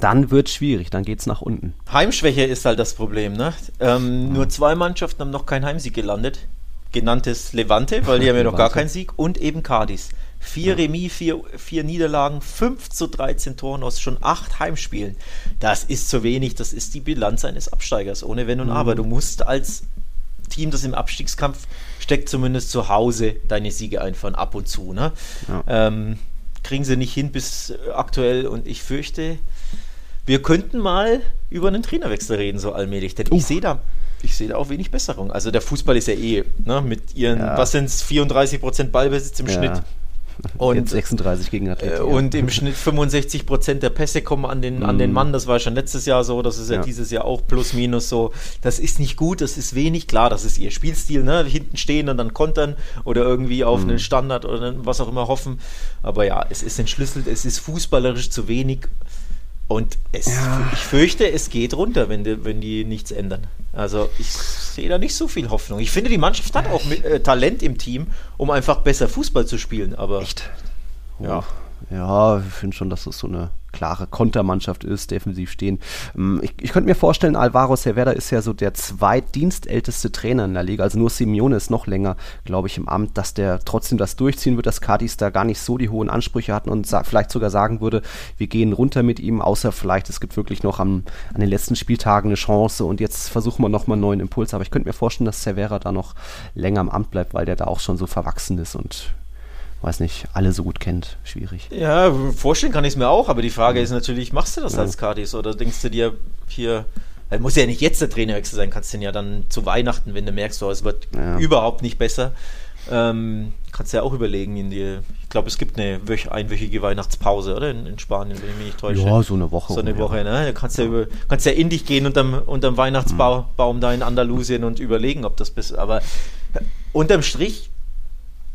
dann wird schwierig, dann geht es nach unten. Heimschwäche ist halt das Problem, ne? Ähm, ja. Nur zwei Mannschaften haben noch keinen Heimsieg gelandet genanntes Levante, weil die haben ja noch gar keinen Sieg, und eben Cardis. Vier ja. Remis, vier, vier Niederlagen, 5 zu 13 Toren aus schon acht Heimspielen. Das ist zu wenig, das ist die Bilanz eines Absteigers, ohne Wenn und mhm. Aber. Du musst als Team, das im Abstiegskampf steckt, zumindest zu Hause deine Siege einfahren, ab und zu. Ne? Ja. Ähm, kriegen sie nicht hin bis aktuell und ich fürchte, wir könnten mal über einen Trainerwechsel reden, so allmählich, denn uh. ich sehe da ich sehe da auch wenig Besserung. Also der Fußball ist ja eh, ne, mit ihren, ja. was sind es, 34 Prozent Ballbesitz im ja. Schnitt. Und, Jetzt 36 gegen Atletico. Äh, und im Schnitt 65 Prozent der Pässe kommen an den, mm. an den mhm. Mann. Das war schon letztes Jahr so. Das ist ja, ja, dieses Jahr auch plus minus so. Das ist nicht gut, das ist wenig. Klar, das ist ihr Spielstil. Ne? Hinten stehen und dann kontern oder irgendwie auf mm. einen Standard oder was auch immer hoffen. Aber ja, es ist entschlüsselt. Es ist fußballerisch zu wenig Und es, ja. ich fürchte, es geht runter, wenn die, wenn die nichts ändern. Also ich sehe da nicht so viel Hoffnung. Ich finde, die Mannschaft hat auch mit, äh, Talent im Team, um einfach besser Fußball zu spielen. Aber Echt? Oh. Ja. Ja, ich finde schon, dass das so eine klare Kontermannschaft ist, defensiv stehen. Ähm, ich, ich könnte mir vorstellen, Alvaro Cervera ist ja so der zweitdienstälteste Trainer in der Liga, also nur Simeone ist noch länger, glaube ich, im Amt, dass der trotzdem das durchziehen wird, dass Cardis da gar nicht so die hohen Ansprüche hatten und vielleicht sogar sagen würde, wir gehen runter mit ihm, außer vielleicht, es gibt wirklich noch am, an den letzten Spieltagen eine Chance und jetzt versuchen wir nochmal einen neuen Impuls. Aber ich könnte mir vorstellen, dass Cervera da noch länger im Amt bleibt, weil der da auch schon so verwachsen ist und weiß nicht, alle so gut kennt. Schwierig. Ja, vorstellen kann ich es mir auch, aber die Frage ist natürlich, machst du das ja. als Cardis oder denkst du dir hier, äh, muss ja nicht jetzt der Trainerwechsel sein, kannst du den ja dann zu Weihnachten, wenn du merkst, oh, es wird ja. überhaupt nicht besser. Ähm, kannst du ja auch überlegen, in die, ich glaube, es gibt eine einwöchige Weihnachtspause, oder? In, in, Spanien, wenn ich mich nicht täusche. Ja, so eine Woche. So eine Woche, ja. ne? Da kannst du ja, über, kannst ja in dich gehen unterm, unterm Weihnachtsbaum mhm. da in Andalusien und überlegen, ob das bist. Aber unterm Strich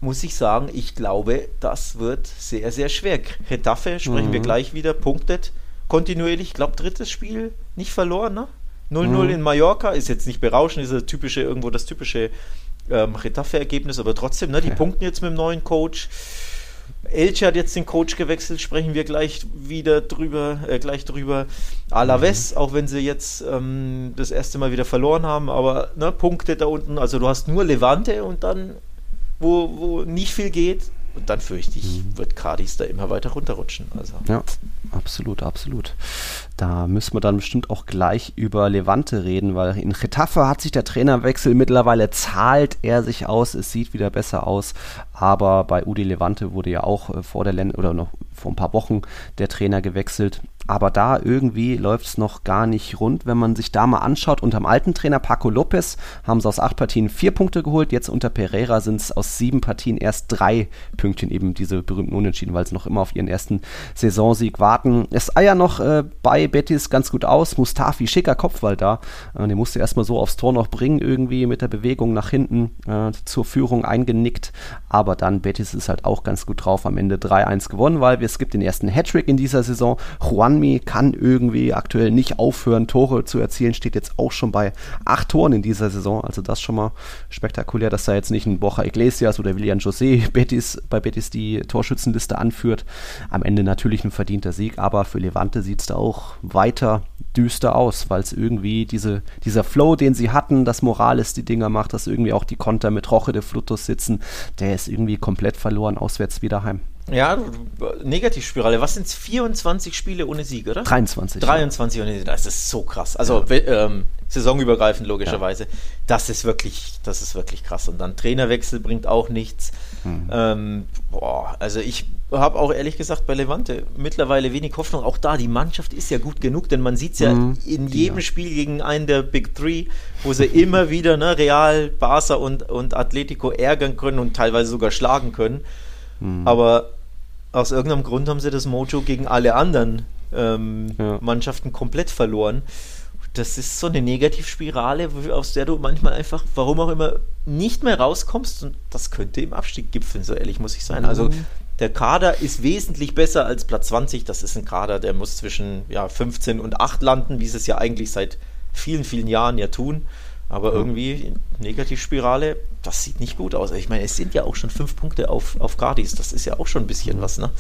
muss ich sagen, ich glaube, das wird sehr, sehr schwer. Retafe sprechen mhm. wir gleich wieder, punktet kontinuierlich. Ich glaube, drittes Spiel nicht verloren, ne? 0-0 mhm. in Mallorca ist jetzt nicht berauschend, ist das typische, irgendwo das typische ähm, Retafe-Ergebnis, aber trotzdem, ne, die ja. punkten jetzt mit dem neuen Coach. Elche hat jetzt den Coach gewechselt, sprechen wir gleich wieder drüber, äh, gleich drüber. Alaves, mhm. auch wenn sie jetzt ähm, das erste Mal wieder verloren haben, aber ne, Punkte da unten, also du hast nur Levante und dann wo, wo nicht viel geht. Und dann fürchte ich, mhm. wird Cardis da immer weiter runterrutschen. Also. Ja, absolut, absolut. Da müssen wir dann bestimmt auch gleich über Levante reden, weil in Getafe hat sich der Trainerwechsel mittlerweile zahlt er sich aus, es sieht wieder besser aus, aber bei Udi Levante wurde ja auch äh, vor der Len oder noch vor ein paar Wochen der Trainer gewechselt aber da irgendwie läuft es noch gar nicht rund. Wenn man sich da mal anschaut, unter dem alten Trainer Paco Lopez haben sie aus acht Partien vier Punkte geholt. Jetzt unter Pereira sind es aus sieben Partien erst drei Pünktchen, eben diese berühmten Unentschieden, weil sie noch immer auf ihren ersten Saisonsieg warten. Es eier noch äh, bei Betis ganz gut aus. Mustafi, schicker Kopfball da. Äh, den musste erstmal so aufs Tor noch bringen, irgendwie mit der Bewegung nach hinten äh, zur Führung eingenickt. Aber dann Betis ist halt auch ganz gut drauf. Am Ende 3-1 gewonnen, weil es gibt den ersten Hattrick in dieser Saison. Juan Anmi kann irgendwie aktuell nicht aufhören, Tore zu erzielen, steht jetzt auch schon bei acht Toren in dieser Saison. Also das schon mal spektakulär, dass da jetzt nicht ein Borja Iglesias oder William José Betis, bei Betis die Torschützenliste anführt. Am Ende natürlich ein verdienter Sieg, aber für Levante sieht es da auch weiter düster aus, weil es irgendwie diese, dieser Flow, den sie hatten, dass Morales die Dinger macht, dass irgendwie auch die Konter mit Roche de Flutus sitzen, der ist irgendwie komplett verloren, auswärts wieder heim. Ja, Negativspirale. Was sind es? 24 Spiele ohne Sieg, oder? 23. 23 ja. ohne Sieg. Das ist so krass. Also ja. ähm, saisonübergreifend logischerweise. Ja. Das ist wirklich, das ist wirklich krass. Und dann Trainerwechsel bringt auch nichts. Mhm. Ähm, boah, also ich habe auch ehrlich gesagt bei Levante mittlerweile wenig Hoffnung. Auch da, die Mannschaft ist ja gut genug, denn man sieht es ja mhm. in jedem. Spiel gegen einen der Big Three, wo sie immer wieder ne, Real, Barca und, und Atletico ärgern können und teilweise sogar schlagen können. Mhm. Aber aus irgendeinem Grund haben sie das Mojo gegen alle anderen ähm, ja. Mannschaften komplett verloren. Das ist so eine Negativspirale, aus der du manchmal einfach, warum auch immer, nicht mehr rauskommst. Und das könnte im Abstieg gipfeln, so ehrlich muss ich sein. Also mhm. Also der Kader ist wesentlich besser als Platz 20. Das ist ein Kader, der muss zwischen ja, 15 und 8 landen, wie sie es ja eigentlich seit vielen, vielen Jahren ja tun. Aber irgendwie Negativspirale, das sieht nicht gut aus. Ich meine, es sind ja auch schon fünf Punkte auf, auf Gardis. Das ist ja auch schon ein bisschen was, ne?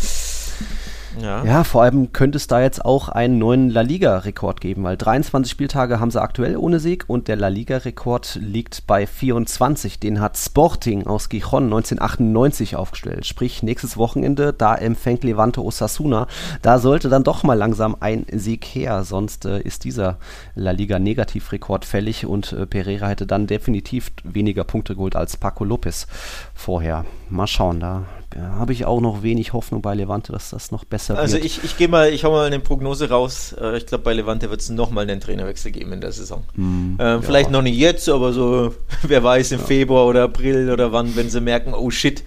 Ja. ja, vor allem könnte es da jetzt auch einen neuen La Liga-Rekord geben, weil 23 Spieltage haben sie aktuell ohne Sieg und der La Liga-Rekord liegt bei 24. Den hat Sporting aus Gijon 1998 aufgestellt. Sprich, nächstes Wochenende, da empfängt Levante Osasuna. Da sollte dann doch mal langsam ein Sieg her, sonst äh, ist dieser La Liga-Negativrekord fällig und äh, Pereira hätte dann definitiv weniger Punkte geholt als Paco Lopez vorher. Mal schauen, da habe ich auch noch wenig Hoffnung bei Levante, dass das noch besser also wird. Also ich, ich gehe mal, ich hau mal eine Prognose raus. Äh, ich glaube, bei Levante wird es nochmal einen Trainerwechsel geben in der Saison. Mm, ähm, ja. Vielleicht noch nicht jetzt, aber so, <laughs> wer weiß, im ja. Februar oder April oder wann, wenn sie merken, oh shit,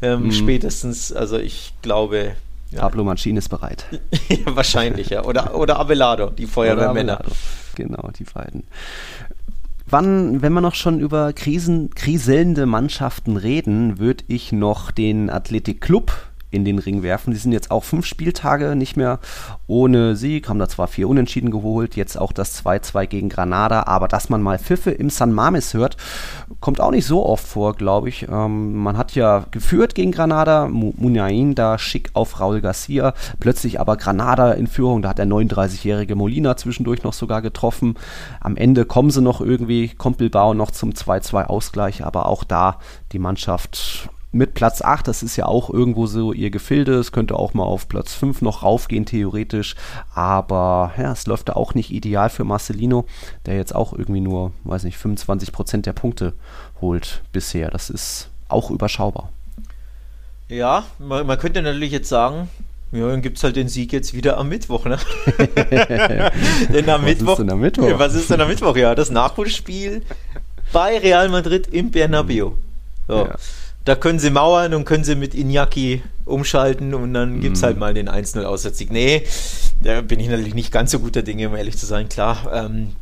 ähm, mm. spätestens, also ich glaube. Ja. Pablo Mancini ist bereit. <laughs> wahrscheinlich, ja. Oder, oder Abelardo, die Feuerwehrmänner. Genau, die beiden. Wann, wenn wir noch schon über Krisen, kriselnde Mannschaften reden, würde ich noch den Athletic Club in den Ring werfen. Sie sind jetzt auch fünf Spieltage nicht mehr ohne Sieg, haben da zwar vier Unentschieden geholt, jetzt auch das 2-2 gegen Granada, aber dass man mal Pfiffe im San Mames hört, kommt auch nicht so oft vor, glaube ich. Ähm, man hat ja geführt gegen Granada, Munain da schick auf Raul Garcia, plötzlich aber Granada in Führung, da hat der 39-jährige Molina zwischendurch noch sogar getroffen. Am Ende kommen sie noch irgendwie, kommt Bilbao noch zum 2-2 Ausgleich, aber auch da die Mannschaft mit Platz 8, das ist ja auch irgendwo so ihr Gefilde, es könnte auch mal auf Platz 5 noch raufgehen theoretisch, aber ja, es läuft da auch nicht ideal für Marcelino, der jetzt auch irgendwie nur, weiß nicht, 25% der Punkte holt bisher. Das ist auch überschaubar. Ja, man, man könnte natürlich jetzt sagen, ja, dann gibt es halt den Sieg jetzt wieder am Mittwoch, ne? <laughs> denn am was Mittwoch, ist denn am Mittwoch? Was ist denn am Mittwoch? Ja, das Nachholspiel bei Real Madrid im Bernabeu. So. Ja. Da können sie mauern und können sie mit Iñaki umschalten und dann gibt es mm. halt mal den 1-0 Auswärtssieg. Nee, da bin ich natürlich nicht ganz so guter Dinge, um ehrlich zu sein. Klar, ähm,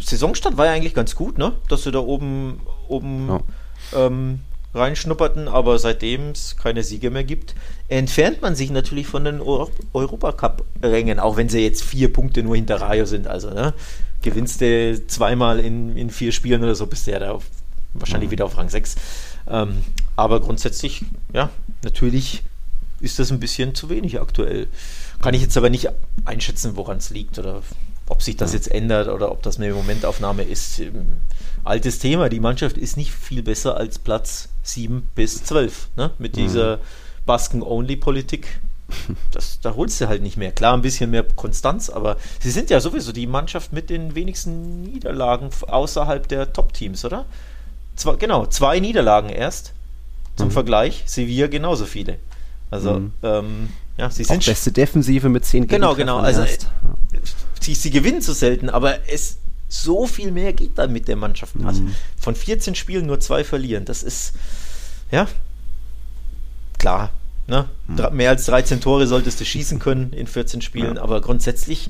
Saisonstart war ja eigentlich ganz gut, ne? Dass sie da oben, oben ja. ähm, reinschnupperten, aber seitdem es keine Siege mehr gibt, entfernt man sich natürlich von den Euro Europacup-Rängen, auch wenn sie jetzt vier Punkte nur hinter Rayo sind. Also, ne? Gewinnst du zweimal in, in vier Spielen oder so, bist du ja da auf, wahrscheinlich mhm. wieder auf Rang 6. Ähm, aber grundsätzlich, ja, natürlich ist das ein bisschen zu wenig aktuell. Kann ich jetzt aber nicht einschätzen, woran es liegt oder ob sich das jetzt ändert oder ob das eine Momentaufnahme ist. Ähm, altes Thema, die Mannschaft ist nicht viel besser als Platz 7 bis 12. Ne? Mit mhm. dieser Basken-Only-Politik. <laughs> da holst du halt nicht mehr. Klar, ein bisschen mehr Konstanz, aber sie sind ja sowieso die Mannschaft mit den wenigsten Niederlagen außerhalb der Top-Teams, oder? Zwei, genau, zwei Niederlagen erst. Zum mhm. Vergleich, Sevilla genauso viele. Also, mhm. ähm, ja, sie sind. Auch beste Defensive mit zehn Genau, genau. Also, erst. sie, sie gewinnen zu selten, aber es so viel mehr geht dann mit der Mannschaft. Also mhm. von 14 Spielen nur zwei verlieren. Das ist, ja, klar. Ne? Mhm. Mehr als 13 Tore solltest du schießen können in 14 Spielen, ja. aber grundsätzlich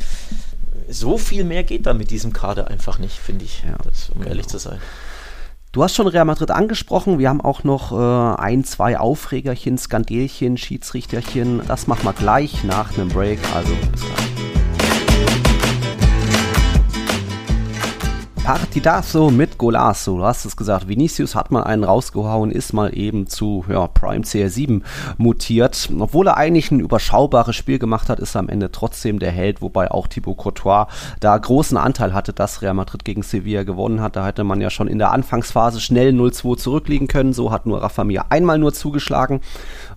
so viel mehr geht da mit diesem Kader einfach nicht, finde ich, ja, das, um genau. ehrlich zu sein. Du hast schon Real Madrid angesprochen. Wir haben auch noch äh, ein, zwei Aufregerchen, Skandelchen, Schiedsrichterchen. Das machen wir gleich nach einem Break. Also bis gleich. Partidazo mit Golasso. Du hast es gesagt, Vinicius hat mal einen rausgehauen, ist mal eben zu ja, Prime CR7 mutiert. Obwohl er eigentlich ein überschaubares Spiel gemacht hat, ist er am Ende trotzdem der Held, wobei auch Thibaut Courtois da großen Anteil hatte, dass Real Madrid gegen Sevilla gewonnen hat. Da hätte man ja schon in der Anfangsphase schnell 0-2 zurückliegen können. So hat nur Rafa Mir einmal nur zugeschlagen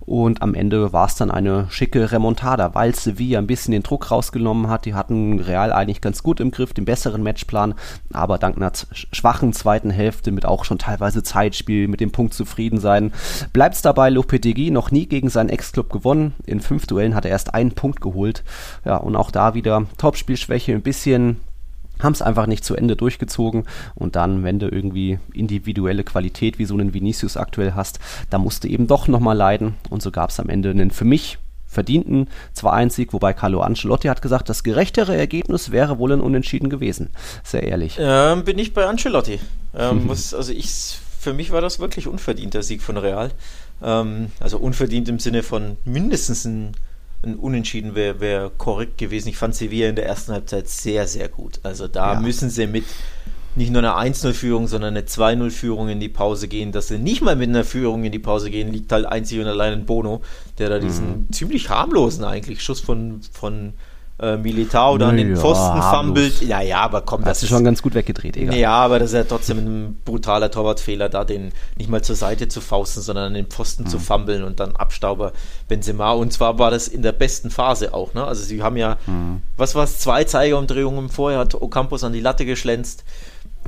und am Ende war es dann eine schicke Remontada, weil Sevilla ein bisschen den Druck rausgenommen hat. Die hatten Real eigentlich ganz gut im Griff, den besseren Matchplan, aber dank einer schwachen zweiten Hälfte mit auch schon teilweise Zeitspiel, mit dem Punkt zufrieden sein, bleibt es dabei. Lopetegui noch nie gegen seinen Ex-Club gewonnen. In fünf Duellen hat er erst einen Punkt geholt. Ja, und auch da wieder Topspielschwäche, ein bisschen haben es einfach nicht zu Ende durchgezogen und dann, wenn du irgendwie individuelle Qualität wie so einen Vinicius aktuell hast, da musst du eben doch nochmal leiden und so gab es am Ende einen für mich verdienten 2-1-Sieg, wobei Carlo Ancelotti hat gesagt, das gerechtere Ergebnis wäre wohl ein Unentschieden gewesen. Sehr ehrlich. Ähm, bin ich bei Ancelotti. Ähm, <laughs> muss, also ich, für mich war das wirklich unverdienter Sieg von Real. Ähm, also unverdient im Sinne von mindestens ein ein Unentschieden wäre wär korrekt gewesen. Ich fand Sevilla in der ersten Halbzeit sehr, sehr gut. Also da ja. müssen sie mit nicht nur einer 1-0-Führung, sondern eine 2-0-Führung in die Pause gehen. Dass sie nicht mal mit einer Führung in die Pause gehen, liegt halt einzig und allein in Bono, der da diesen mhm. ziemlich harmlosen eigentlich Schuss von, von äh, Militao da an den Pfosten fummelt. Ja, ja, aber komm, das ist schon ganz gut weggedreht, egal. Ja, aber das ist ja trotzdem ein brutaler Torwartfehler, da den nicht mal zur Seite zu fausten, sondern an den Pfosten mhm. zu fummeln und dann Abstauber Benzema. Und zwar war das in der besten Phase auch, ne? Also sie haben ja, mhm. was war es, zwei Zeigerumdrehungen vorher, hat Ocampos an die Latte geschlänzt.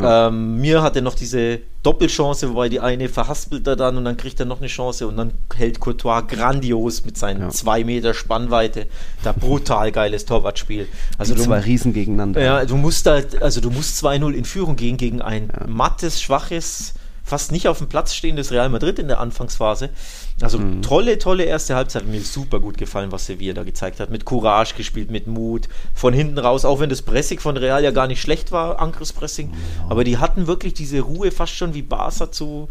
Ähm, mir hat er noch diese Doppelchance, wobei die eine verhaspelt er dann und dann kriegt er noch eine Chance und dann hält Courtois grandios mit seinen ja. zwei Meter Spannweite. Da brutal geiles Torwartspiel. Also die zwei Riesen gegeneinander. Ja, du musst da, also du musst 2-0 in Führung gehen gegen ein ja. mattes, schwaches, fast nicht auf dem Platz stehendes Real Madrid in der Anfangsphase. Also mhm. tolle, tolle erste Halbzeit. Hat mir super gut gefallen, was Sevilla da gezeigt hat. Mit Courage gespielt, mit Mut. Von hinten raus, auch wenn das Pressing von Real ja gar nicht schlecht war, Angriffspressing. Ja. Aber die hatten wirklich diese Ruhe fast schon wie Barca zu,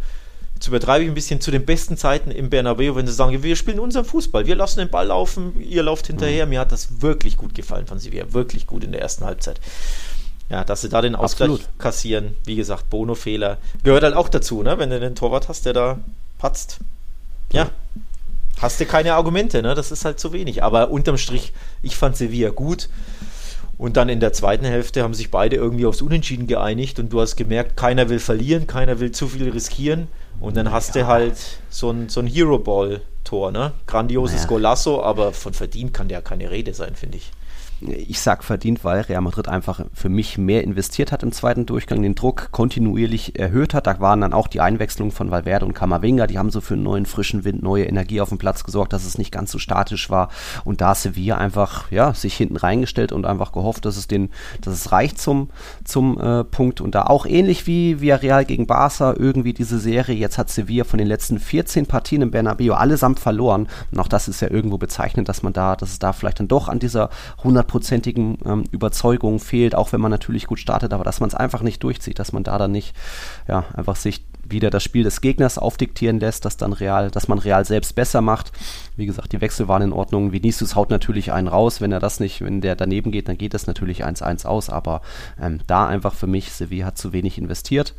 jetzt übertreibe ich ein bisschen, zu den besten Zeiten im Bernabeu, wenn sie sagen, wir spielen unseren Fußball, wir lassen den Ball laufen, ihr lauft hinterher. Mhm. Mir hat das wirklich gut gefallen von Sevilla, wirklich gut in der ersten Halbzeit. Ja, dass sie da den Ausgleich Absolut. kassieren, wie gesagt, Bono-Fehler. Gehört halt auch dazu, ne? wenn du einen Torwart hast, der da patzt. Ja, hast du keine Argumente, ne? das ist halt zu wenig. Aber unterm Strich, ich fand Sevilla gut. Und dann in der zweiten Hälfte haben sich beide irgendwie aufs Unentschieden geeinigt und du hast gemerkt, keiner will verlieren, keiner will zu viel riskieren. Und dann hast ja. du halt so ein, so ein Hero-Ball-Tor, ne? Grandioses naja. Golasso, aber von verdient kann der keine Rede sein, finde ich ich sag verdient, weil Real Madrid einfach für mich mehr investiert hat im zweiten Durchgang, den Druck kontinuierlich erhöht hat. Da waren dann auch die Einwechslungen von Valverde und Camavinga, die haben so für einen neuen frischen Wind, neue Energie auf dem Platz gesorgt, dass es nicht ganz so statisch war. Und da Sevilla einfach, ja, sich hinten reingestellt und einfach gehofft, dass es den, dass es reicht zum, zum äh, Punkt. Und da auch ähnlich wie Real gegen Barca irgendwie diese Serie. Jetzt hat Sevilla von den letzten 14 Partien im Bernabeu allesamt verloren. Und auch das ist ja irgendwo bezeichnend, dass man da, dass es da vielleicht dann doch an dieser 100 hundertprozentigen ähm, Überzeugung fehlt, auch wenn man natürlich gut startet, aber dass man es einfach nicht durchzieht, dass man da dann nicht ja, einfach sich wieder das Spiel des Gegners aufdiktieren lässt, dass dann Real, dass man Real selbst besser macht. Wie gesagt, die Wechsel waren in Ordnung. Vinicius haut natürlich einen raus, wenn er das nicht, wenn der daneben geht, dann geht das natürlich 1-1 aus, aber ähm, da einfach für mich, Sevilla hat zu wenig investiert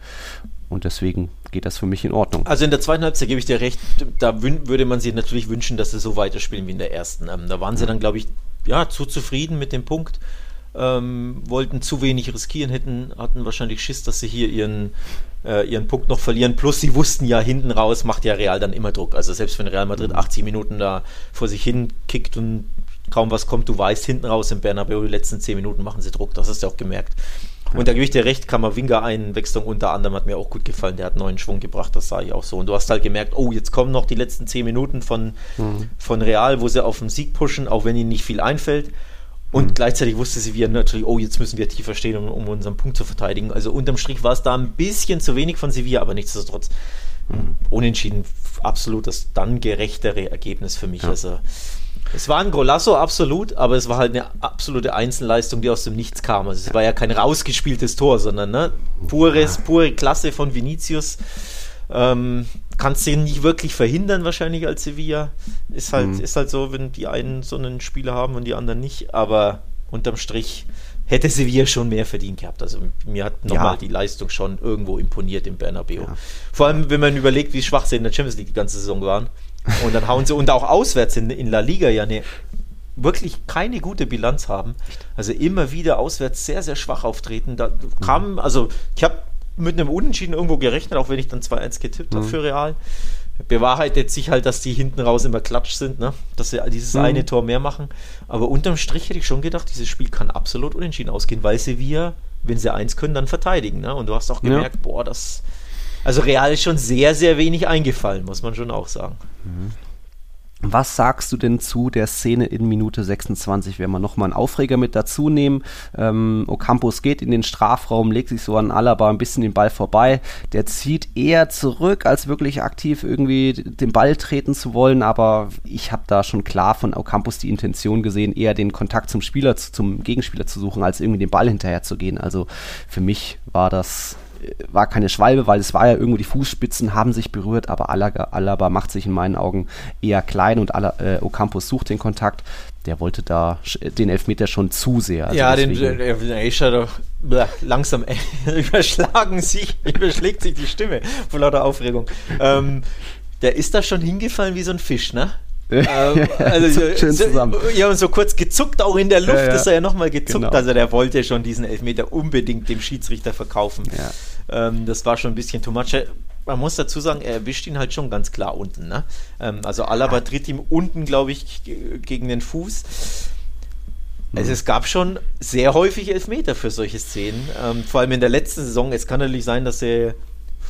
und deswegen geht das für mich in Ordnung. Also in der zweiten Halbzeit gebe ich dir recht, da würde man sich natürlich wünschen, dass sie so weiterspielen wie in der ersten. Ähm, da waren sie dann, glaube ich, ja, zu zufrieden mit dem Punkt. Ähm, wollten zu wenig riskieren, hätten, hatten wahrscheinlich Schiss, dass sie hier ihren, äh, ihren Punkt noch verlieren. Plus sie wussten ja hinten raus, macht ja Real dann immer Druck. Also selbst wenn Real Madrid 80 mhm. Minuten da vor sich hin kickt und kaum was kommt, du weißt hinten raus im Bernabeu, die letzten 10 Minuten machen sie Druck. Das hast du auch gemerkt. Und da gebe ich dir recht, Kammerwinger Einwechslung unter anderem hat mir auch gut gefallen. Der hat neuen Schwung gebracht, das sah ich auch so. Und du hast halt gemerkt, oh, jetzt kommen noch die letzten zehn Minuten von, mhm. von Real, wo sie auf den Sieg pushen, auch wenn ihnen nicht viel einfällt. Und mhm. gleichzeitig wusste sie wieder natürlich, oh, jetzt müssen wir tiefer stehen, um, um, unseren Punkt zu verteidigen. Also unterm Strich war es da ein bisschen zu wenig von Sevilla, aber nichtsdestotrotz mhm. unentschieden absolut das dann gerechtere Ergebnis für mich. Ja. Also es war ein Golasso, absolut, aber es war halt eine absolute Einzelleistung, die aus dem Nichts kam. Also es war ja kein rausgespieltes Tor, sondern ne, pures, pure Klasse von Vinicius. Ähm, kannst du nicht wirklich verhindern, wahrscheinlich als Sevilla. Ist halt, mhm. ist halt so, wenn die einen so einen Spieler haben und die anderen nicht, aber unterm Strich hätte Sevilla schon mehr verdient gehabt. Also mir hat nochmal ja. die Leistung schon irgendwo imponiert im Bernabeu. Ja. Vor allem, wenn man überlegt, wie schwach sie in der Champions League die ganze Saison waren. Und dann hauen sie, und auch auswärts in, in La Liga ja eine, wirklich keine gute Bilanz haben. Also immer wieder auswärts sehr, sehr schwach auftreten. Da kam, mhm. also ich habe mit einem Unentschieden irgendwo gerechnet, auch wenn ich dann 2-1 getippt habe mhm. für Real. Bewahrheitet sich halt, dass die hinten raus immer klatsch sind, ne? dass sie dieses mhm. eine Tor mehr machen. Aber unterm Strich hätte ich schon gedacht, dieses Spiel kann absolut unentschieden ausgehen, weil sie wir, wenn sie eins können, dann verteidigen. Ne? Und du hast auch gemerkt, ja. boah, das, also Real ist schon sehr, sehr wenig eingefallen, muss man schon auch sagen. Mhm. Was sagst du denn zu der Szene in Minute 26, wenn wir nochmal einen Aufreger mit dazu nehmen? Ähm, Ocampos geht in den Strafraum, legt sich so an Alaba ein bisschen den Ball vorbei. Der zieht eher zurück, als wirklich aktiv irgendwie den Ball treten zu wollen. Aber ich habe da schon klar von Ocampos die Intention gesehen, eher den Kontakt zum Spieler, zum Gegenspieler zu suchen, als irgendwie den Ball hinterher zu gehen. Also für mich war das war keine Schwalbe, weil es war ja irgendwo die Fußspitzen haben sich berührt, aber Alaba, Alaba macht sich in meinen Augen eher klein und Ala, äh, Ocampos sucht den Kontakt. Der wollte da den Elfmeter schon zu sehr. Also ja, den, der Aisha doch langsam <laughs> überschlagen sich, überschlägt sich die Stimme vor lauter Aufregung. Ähm, der ist da schon hingefallen wie so ein Fisch, ne? Ähm, also, <laughs> schön zusammen. Ja, und so kurz gezuckt auch in der Luft ja, ja. ist er ja nochmal gezuckt. Genau. Also der wollte schon diesen Elfmeter unbedingt dem Schiedsrichter verkaufen. Ja. Ähm, das war schon ein bisschen too much. Man muss dazu sagen, er erwischt ihn halt schon ganz klar unten. Ne? Ähm, also Alaba tritt ihm unten, glaube ich, gegen den Fuß. Also es gab schon sehr häufig Elfmeter für solche Szenen. Ähm, vor allem in der letzten Saison. Es kann natürlich sein, dass er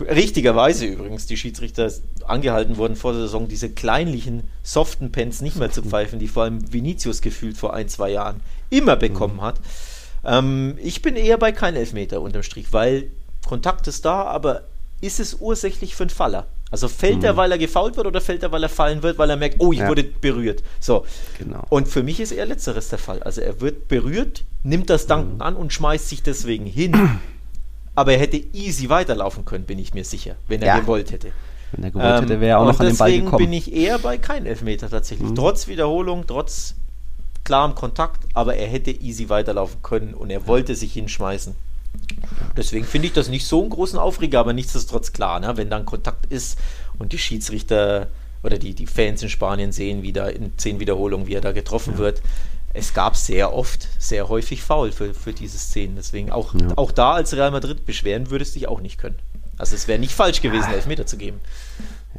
richtigerweise übrigens die Schiedsrichter angehalten wurden vor der Saison, diese kleinlichen, soften Pens nicht mehr zu <laughs> pfeifen, die vor allem Vinicius gefühlt vor ein, zwei Jahren immer bekommen mhm. hat. Ähm, ich bin eher bei kein Elfmeter unterm Strich, weil Kontakt ist da, aber ist es ursächlich für einen Faller? Also fällt mhm. er, weil er gefault wird oder fällt er, weil er fallen wird, weil er merkt, oh, ich ja. wurde berührt. So. Genau. Und für mich ist eher letzteres der Fall. Also er wird berührt, nimmt das Danken mhm. an und schmeißt sich deswegen hin. <clears throat> aber er hätte easy weiterlaufen können, bin ich mir sicher, wenn er ja. gewollt hätte. Wenn er gewollt hätte, wäre er auch noch an den Ball gekommen. Deswegen bin ich eher bei kein Elfmeter tatsächlich. Mhm. Trotz Wiederholung, trotz klarem Kontakt, aber er hätte easy weiterlaufen können und er wollte sich hinschmeißen. Deswegen finde ich das nicht so einen großen Aufreger, aber nichtsdestotrotz klar, ne? wenn dann Kontakt ist und die Schiedsrichter oder die, die Fans in Spanien sehen wieder in zehn Wiederholungen, wie er da getroffen ja. wird. Es gab sehr oft, sehr häufig Foul für, für diese Szenen. Deswegen auch, ja. auch da als Real Madrid beschweren würdest du dich auch nicht können. Also es wäre nicht falsch gewesen, Elfmeter zu geben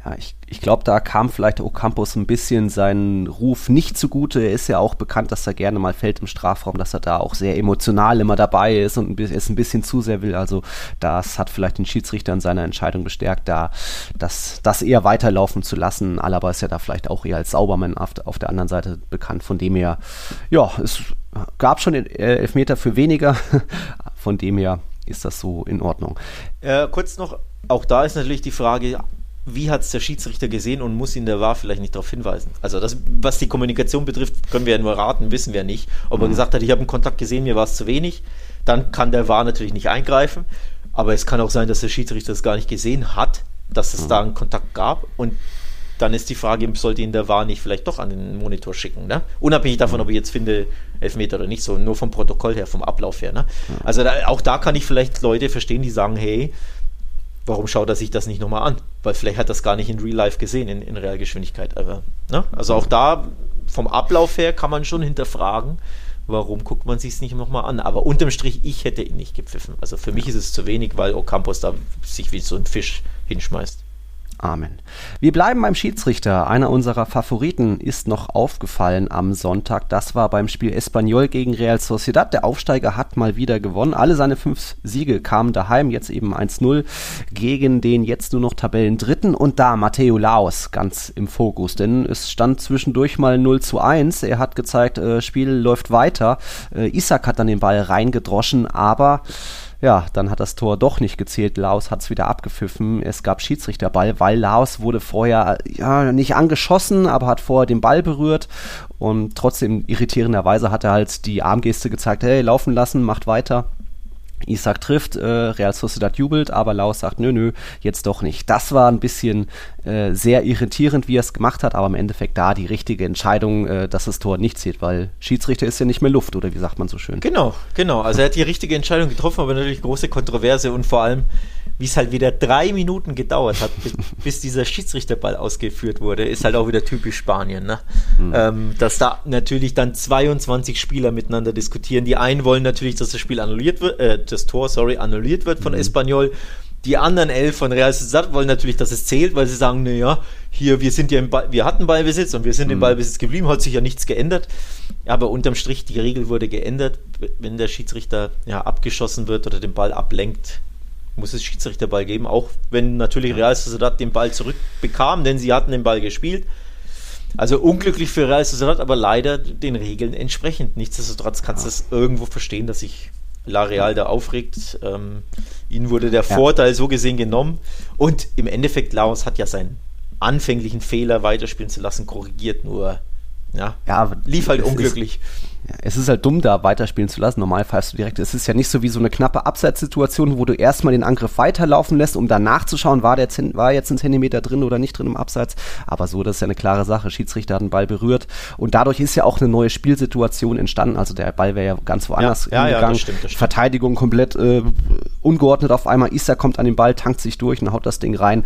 ja, ich, ich glaube, da kam vielleicht Ocampos ein bisschen seinen Ruf nicht zugute. Er ist ja auch bekannt, dass er gerne mal fällt im Strafraum, dass er da auch sehr emotional immer dabei ist und es ein bisschen zu sehr will. Also das hat vielleicht den Schiedsrichter in seiner Entscheidung bestärkt, da das, das eher weiterlaufen zu lassen. Alaba ist ja da vielleicht auch eher als Saubermann auf, auf der anderen Seite bekannt. Von dem her, ja, es gab schon Elfmeter für weniger. <laughs> Von dem her ist das so in Ordnung. Äh, kurz noch, auch da ist natürlich die Frage, wie hat es der Schiedsrichter gesehen und muss ihn der war vielleicht nicht darauf hinweisen. Also das, was die Kommunikation betrifft, können wir ja nur raten, wissen wir nicht. Ob er mhm. gesagt hat, ich habe einen Kontakt gesehen, mir war es zu wenig, dann kann der war natürlich nicht eingreifen. Aber es kann auch sein, dass der Schiedsrichter es gar nicht gesehen hat, dass es mhm. da einen Kontakt gab und dann ist die Frage, sollte ihn der war nicht vielleicht doch an den Monitor schicken, ne? Unabhängig davon, ob ich jetzt finde, Elfmeter oder nicht, so nur vom Protokoll her, vom Ablauf her, ne? Also da, auch da kann ich vielleicht Leute verstehen, die sagen, hey, warum schaut er sich das nicht nochmal an? Weil vielleicht hat er das gar nicht in Real Life gesehen, in, in Realgeschwindigkeit. Aber, ne? Also auch da vom Ablauf her kann man schon hinterfragen, warum guckt man sich es nicht nochmal an. Aber unterm Strich, ich hätte ihn nicht gepfiffen. Also für mich ist es zu wenig, weil Ocampos da sich wie so ein Fisch hinschmeißt. Amen. Wir bleiben beim Schiedsrichter. Einer unserer Favoriten ist noch aufgefallen am Sonntag. Das war beim Spiel Espanyol gegen Real Sociedad. Der Aufsteiger hat mal wieder gewonnen. Alle seine fünf Siege kamen daheim. Jetzt eben 1-0 gegen den jetzt nur noch Tabellendritten. Und da Matteo Laos ganz im Fokus. Denn es stand zwischendurch mal 0 zu 1. Er hat gezeigt, äh, Spiel läuft weiter. Äh, Isaac hat dann den Ball reingedroschen, aber ja, dann hat das Tor doch nicht gezählt. Laos hat es wieder abgepfiffen. Es gab Schiedsrichterball, weil Laos wurde vorher ja, nicht angeschossen, aber hat vorher den Ball berührt. Und trotzdem irritierenderweise hat er halt die Armgeste gezeigt, hey, laufen lassen, macht weiter. Isaac trifft, äh, Real Sociedad jubelt, aber Laos sagt, nö, nö, jetzt doch nicht. Das war ein bisschen äh, sehr irritierend, wie er es gemacht hat, aber im Endeffekt da die richtige Entscheidung, äh, dass das Tor nicht zählt, weil Schiedsrichter ist ja nicht mehr Luft, oder wie sagt man so schön? Genau, genau. Also er hat die richtige Entscheidung getroffen, aber natürlich große Kontroverse und vor allem wie es halt wieder drei Minuten gedauert hat, bis <laughs> dieser Schiedsrichterball ausgeführt wurde, ist halt auch wieder typisch Spanien. Ne? Mhm. Ähm, dass da natürlich dann 22 Spieler miteinander diskutieren. Die einen wollen natürlich, dass das Spiel annulliert wird, äh, das Tor, sorry, annulliert wird von mhm. Espanyol. Die anderen elf von Real Sociedad wollen natürlich, dass es zählt, weil sie sagen, naja, hier, wir sind ja im Ball, wir hatten Ballbesitz und wir sind mhm. im Ballbesitz geblieben, hat sich ja nichts geändert. Aber unterm Strich, die Regel wurde geändert, wenn der Schiedsrichter ja, abgeschossen wird oder den Ball ablenkt, muss es Schiedsrichterball geben, auch wenn natürlich Real Sociedad den Ball zurückbekam, denn sie hatten den Ball gespielt. Also unglücklich für Real Sociedad, aber leider den Regeln entsprechend. Nichtsdestotrotz kannst du ja. es irgendwo verstehen, dass sich La Real da aufregt. Ähm, ihnen wurde der ja. Vorteil so gesehen genommen. Und im Endeffekt, Laos hat ja seinen anfänglichen Fehler weiterspielen zu lassen korrigiert, nur ja, ja lief halt unglücklich. Ist, es ist halt dumm, da weiterspielen zu lassen. Normal pfeifst du direkt. Es ist ja nicht so wie so eine knappe Abseitssituation, wo du erstmal den Angriff weiterlaufen lässt, um dann nachzuschauen, war, der, war jetzt ein Zentimeter drin oder nicht drin im Abseits. Aber so, das ist ja eine klare Sache. Schiedsrichter hat den Ball berührt. Und dadurch ist ja auch eine neue Spielsituation entstanden. Also der Ball wäre ja ganz woanders ja, ja, ja, das stimmt, das stimmt. Verteidigung komplett äh, ungeordnet auf einmal. Issa kommt an den Ball, tankt sich durch und haut das Ding rein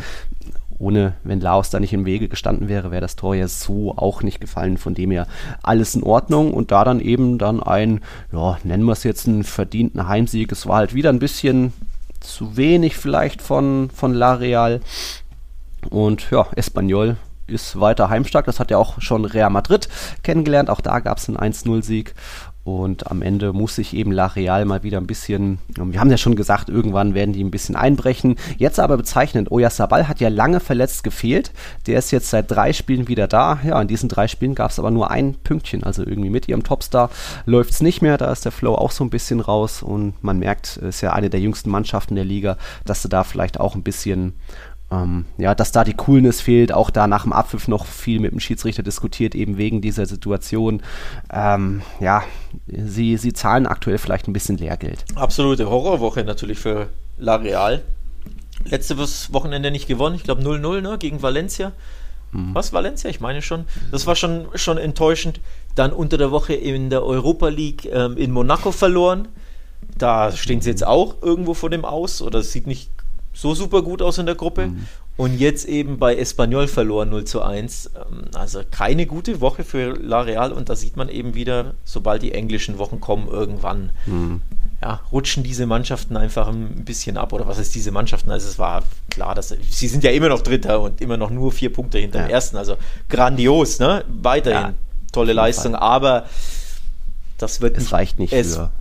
ohne, wenn Laos da nicht im Wege gestanden wäre, wäre das Tor ja so auch nicht gefallen. Von dem her alles in Ordnung und da dann eben dann ein, ja, nennen wir es jetzt einen verdienten Heimsieg. Es war halt wieder ein bisschen zu wenig vielleicht von, von La Real. Und ja, Espanyol ist weiter heimstark. Das hat ja auch schon Real Madrid kennengelernt. Auch da gab es einen 1-0-Sieg. Und am Ende muss sich eben La Real mal wieder ein bisschen, wir haben ja schon gesagt, irgendwann werden die ein bisschen einbrechen. Jetzt aber bezeichnend, Oyarzabal hat ja lange verletzt gefehlt. Der ist jetzt seit drei Spielen wieder da. Ja, in diesen drei Spielen gab es aber nur ein Pünktchen. Also irgendwie mit ihrem Topstar läuft es nicht mehr. Da ist der Flow auch so ein bisschen raus. Und man merkt, es ist ja eine der jüngsten Mannschaften der Liga, dass sie da vielleicht auch ein bisschen ähm, ja, dass da die Coolness fehlt, auch da nach dem Abpfiff noch viel mit dem Schiedsrichter diskutiert, eben wegen dieser Situation. Ähm, ja, sie, sie zahlen aktuell vielleicht ein bisschen Lehrgeld. Absolute Horrorwoche natürlich für La Real. letztes Wochenende nicht gewonnen. Ich glaube 0-0 ne, gegen Valencia. Mhm. Was, Valencia? Ich meine schon. Das war schon, schon enttäuschend. Dann unter der Woche in der Europa League ähm, in Monaco verloren. Da stehen sie jetzt auch irgendwo vor dem Aus oder es sieht nicht so super gut aus in der Gruppe. Mhm. Und jetzt eben bei Espanyol verloren 0 zu 1. Ähm, also keine gute Woche für La Real und da sieht man eben wieder, sobald die englischen Wochen kommen, irgendwann mhm. ja, rutschen diese Mannschaften einfach ein bisschen ab. Oder was ist diese Mannschaften? Also es war klar, dass sie sind ja immer noch Dritter und immer noch nur vier Punkte hinter ja. dem ersten. Also grandios, ne? Weiterhin ja, tolle Leistung, Fall. aber das wird es nicht, reicht nicht es, für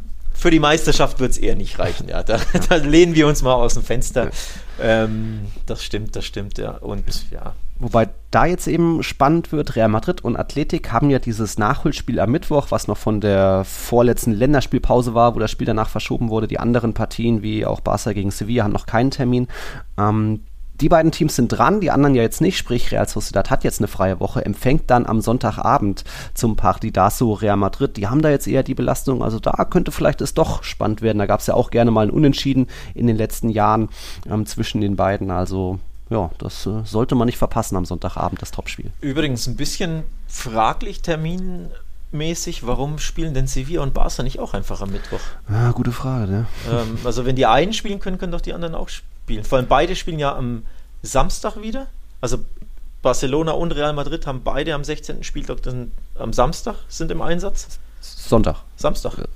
für die Meisterschaft wird es eher nicht reichen. Ja, da, <laughs> da, lehnen wir uns mal aus dem Fenster. Ähm, das stimmt, das stimmt, ja. Und ja. Wobei da jetzt eben spannend wird, Real Madrid und Athletik haben ja dieses Nachholspiel am Mittwoch, was noch von der vorletzten Länderspielpause war, wo das Spiel danach verschoben wurde. Die anderen Partien, wie auch Barca gegen Sevilla, haben noch keinen Termin. Ähm, die beiden Teams sind dran, die anderen ja jetzt nicht, sprich Real Sociedad hat jetzt eine freie Woche, empfängt dann am Sonntagabend zum Partidaso Real Madrid. Die haben da jetzt eher die Belastung, also da könnte vielleicht es doch spannend werden. Da gab es ja auch gerne mal ein Unentschieden in den letzten Jahren ähm, zwischen den beiden, also ja, das äh, sollte man nicht verpassen am Sonntagabend, das Topspiel. Übrigens ein bisschen fraglich terminmäßig, warum spielen denn Sevilla und Barca nicht auch einfach am Mittwoch? Ja, gute Frage, ne? Ähm, also wenn die einen spielen können, können doch die anderen auch spielen spielen. Vor allem beide spielen ja am Samstag wieder. Also Barcelona und Real Madrid haben beide am 16. Spieltag dann am Samstag sind im Einsatz. Sonntag. Samstag. Äh,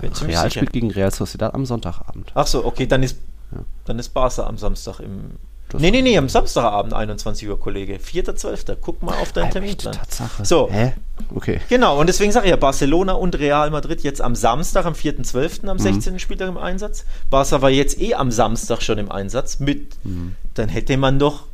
Real sicher. spielt gegen Real Sociedad am Sonntagabend. Ach so, okay, dann ist, ja. dann ist Barca am Samstag im das nee, nee, nee, am Samstagabend 21 Uhr, Kollege. 4.12. Guck mal auf deinen Terminplan. Tatsache. So. Hä? Okay. Genau, und deswegen sage ich ja, Barcelona und Real Madrid jetzt am Samstag, am 4.12. am 16. Mhm. Spieltag im Einsatz. Barca war jetzt eh am Samstag schon im Einsatz. Mit, mhm. Dann hätte man doch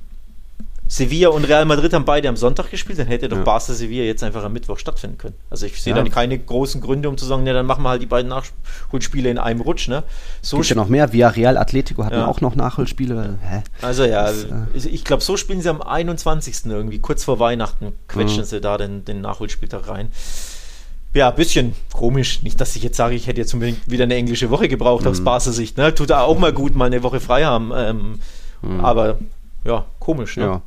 Sevilla und Real Madrid haben beide am Sonntag gespielt, dann hätte doch ja. Barca Sevilla jetzt einfach am Mittwoch stattfinden können. Also ich sehe ja. dann keine großen Gründe, um zu sagen, ja, dann machen wir halt die beiden Nachholspiele in einem Rutsch. Ne? So Gibt ja noch mehr. Via Real Atletico hatten ja. auch noch Nachholspiele. Hä? Also ja, das, äh ich glaube, so spielen sie am 21. irgendwie, kurz vor Weihnachten, quetschen mhm. sie da den, den Nachholspieltag rein. Ja, ein bisschen komisch. Nicht, dass ich jetzt sage, ich hätte jetzt unbedingt wieder eine englische Woche gebraucht mhm. aus Barca-Sicht. Ne? Tut auch mal gut, mal eine Woche frei haben. Ähm, mhm. Aber ja, komisch. Ne? Ja.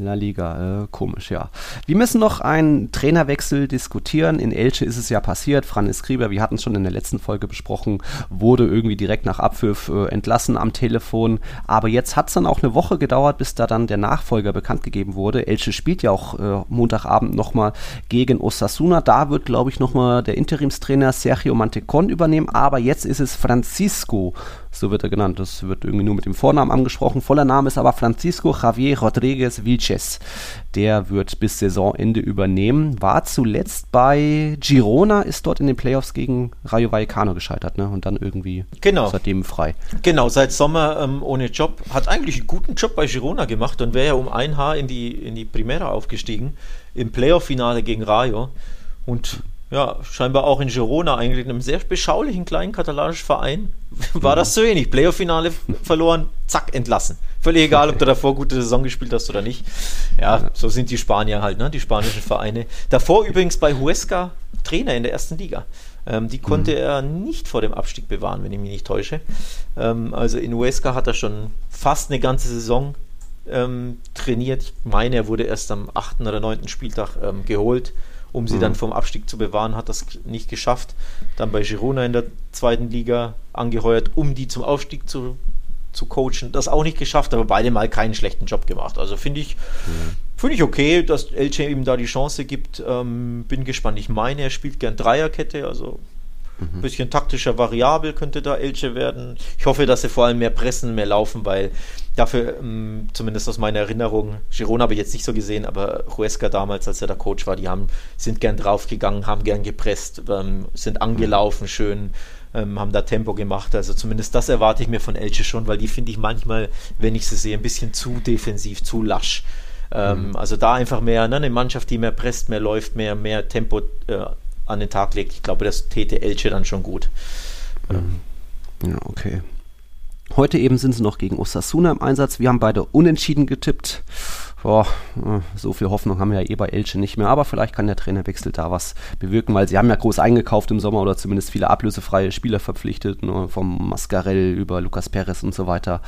La Liga, äh, komisch, ja. Wir müssen noch einen Trainerwechsel diskutieren. In Elche ist es ja passiert. Franz Krieber, wir hatten es schon in der letzten Folge besprochen, wurde irgendwie direkt nach Abpfiff äh, entlassen am Telefon. Aber jetzt hat es dann auch eine Woche gedauert, bis da dann der Nachfolger bekannt gegeben wurde. Elche spielt ja auch äh, Montagabend nochmal gegen Osasuna. Da wird, glaube ich, nochmal der Interimstrainer Sergio Mantecon übernehmen. Aber jetzt ist es Francisco so wird er genannt. Das wird irgendwie nur mit dem Vornamen angesprochen. Voller Name ist aber Francisco Javier Rodriguez Vilches. Der wird bis Saisonende übernehmen. War zuletzt bei Girona, ist dort in den Playoffs gegen Rayo Vallecano gescheitert, ne? Und dann irgendwie genau. seitdem frei. Genau, seit Sommer ähm, ohne Job. Hat eigentlich einen guten Job bei Girona gemacht und wäre ja um ein Haar in die, in die Primera aufgestiegen. Im Playoff-Finale gegen Rayo. Und ja, scheinbar auch in Girona, eigentlich in einem sehr beschaulichen kleinen katalanischen Verein, <laughs> war das so ähnlich. Playoff-Finale verloren, zack, entlassen. Völlig egal, ob du davor gute Saison gespielt hast oder nicht. Ja, so sind die Spanier halt, ne? die spanischen Vereine. Davor übrigens bei Huesca Trainer in der ersten Liga. Ähm, die konnte mhm. er nicht vor dem Abstieg bewahren, wenn ich mich nicht täusche. Ähm, also in Huesca hat er schon fast eine ganze Saison ähm, trainiert. Ich meine, er wurde erst am 8. oder 9. Spieltag ähm, geholt um sie mhm. dann vom Abstieg zu bewahren, hat das nicht geschafft. Dann bei Girona in der zweiten Liga angeheuert, um die zum Aufstieg zu, zu coachen. Das auch nicht geschafft, aber beide mal keinen schlechten Job gemacht. Also finde ich, mhm. Finde ich okay, dass Elche ihm da die Chance gibt. Ähm, bin gespannt. Ich meine, er spielt gern Dreierkette, also ein mhm. bisschen taktischer variabel könnte da Elche werden. Ich hoffe, dass sie vor allem mehr pressen, mehr laufen, weil dafür, ähm, zumindest aus meiner Erinnerung, Girona habe ich jetzt nicht so gesehen, aber Huesca damals, als er der Coach war, die haben, sind gern draufgegangen, haben gern gepresst, ähm, sind angelaufen schön, ähm, haben da Tempo gemacht. Also zumindest das erwarte ich mir von Elche schon, weil die finde ich manchmal, wenn ich sie sehe, ein bisschen zu defensiv, zu lasch. Ähm, mhm. Also da einfach mehr, ne, eine Mannschaft, die mehr presst, mehr läuft, mehr, mehr Tempo äh, an den Tag legt. Ich glaube, das täte Elche dann schon gut. Mhm. Ja, okay. Heute eben sind sie noch gegen Osasuna im Einsatz. Wir haben beide unentschieden getippt. Boah, so viel Hoffnung haben wir ja eh bei Elche nicht mehr, aber vielleicht kann der Trainerwechsel da was bewirken, weil sie haben ja groß eingekauft im Sommer oder zumindest viele ablösefreie Spieler verpflichtet, ne, vom Mascarell über Lucas Perez und so weiter.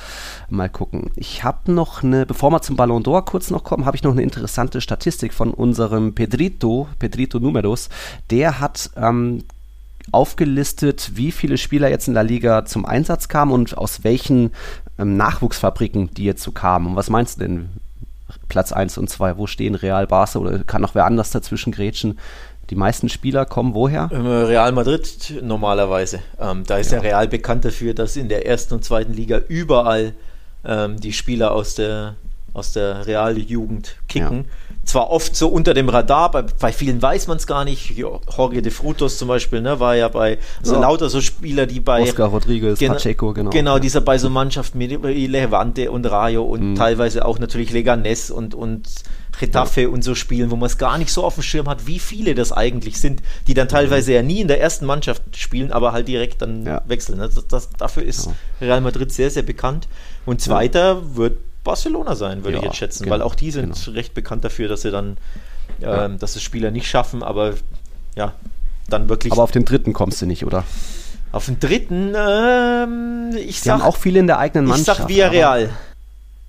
Mal gucken. Ich habe noch eine, bevor wir zum Ballon d'Or kurz noch kommen, habe ich noch eine interessante Statistik von unserem Pedrito, Pedrito Numeros. Der hat ähm, aufgelistet, wie viele Spieler jetzt in der Liga zum Einsatz kamen und aus welchen ähm, Nachwuchsfabriken die jetzt so kamen. Und was meinst du denn? Platz 1 und 2, wo stehen Real, Barca oder kann noch wer anders dazwischen grätschen? Die meisten Spieler kommen woher? Ähm, Real Madrid normalerweise. Ähm, da ist ja. ja Real bekannt dafür, dass in der ersten und zweiten Liga überall ähm, die Spieler aus der, aus der Realjugend kicken. Ja zwar oft so unter dem Radar, bei, bei vielen weiß man es gar nicht. Jorge de Frutos zum Beispiel, ne, war ja bei, also ja. lauter so Spieler, die bei. Oscar Rodriguez, gen Pacheco, genau. Genau, dieser bei so Mannschaften wie Levante und Rayo und mhm. teilweise auch natürlich Leganes und, und Getafe ja. und so spielen, wo man es gar nicht so auf dem Schirm hat, wie viele das eigentlich sind, die dann teilweise mhm. ja nie in der ersten Mannschaft spielen, aber halt direkt dann ja. wechseln. Das, das, dafür ist Real Madrid sehr, sehr bekannt. Und zweiter wird Barcelona sein, würde ja, ich jetzt schätzen, genau, weil auch die sind genau. recht bekannt dafür, dass sie dann, ähm, ja. dass es Spieler nicht schaffen, aber ja, dann wirklich. Aber auf den dritten kommst du nicht, oder? Auf den dritten, ähm, ich die sag. haben auch viele in der eigenen Mannschaft. Ich sag Villarreal.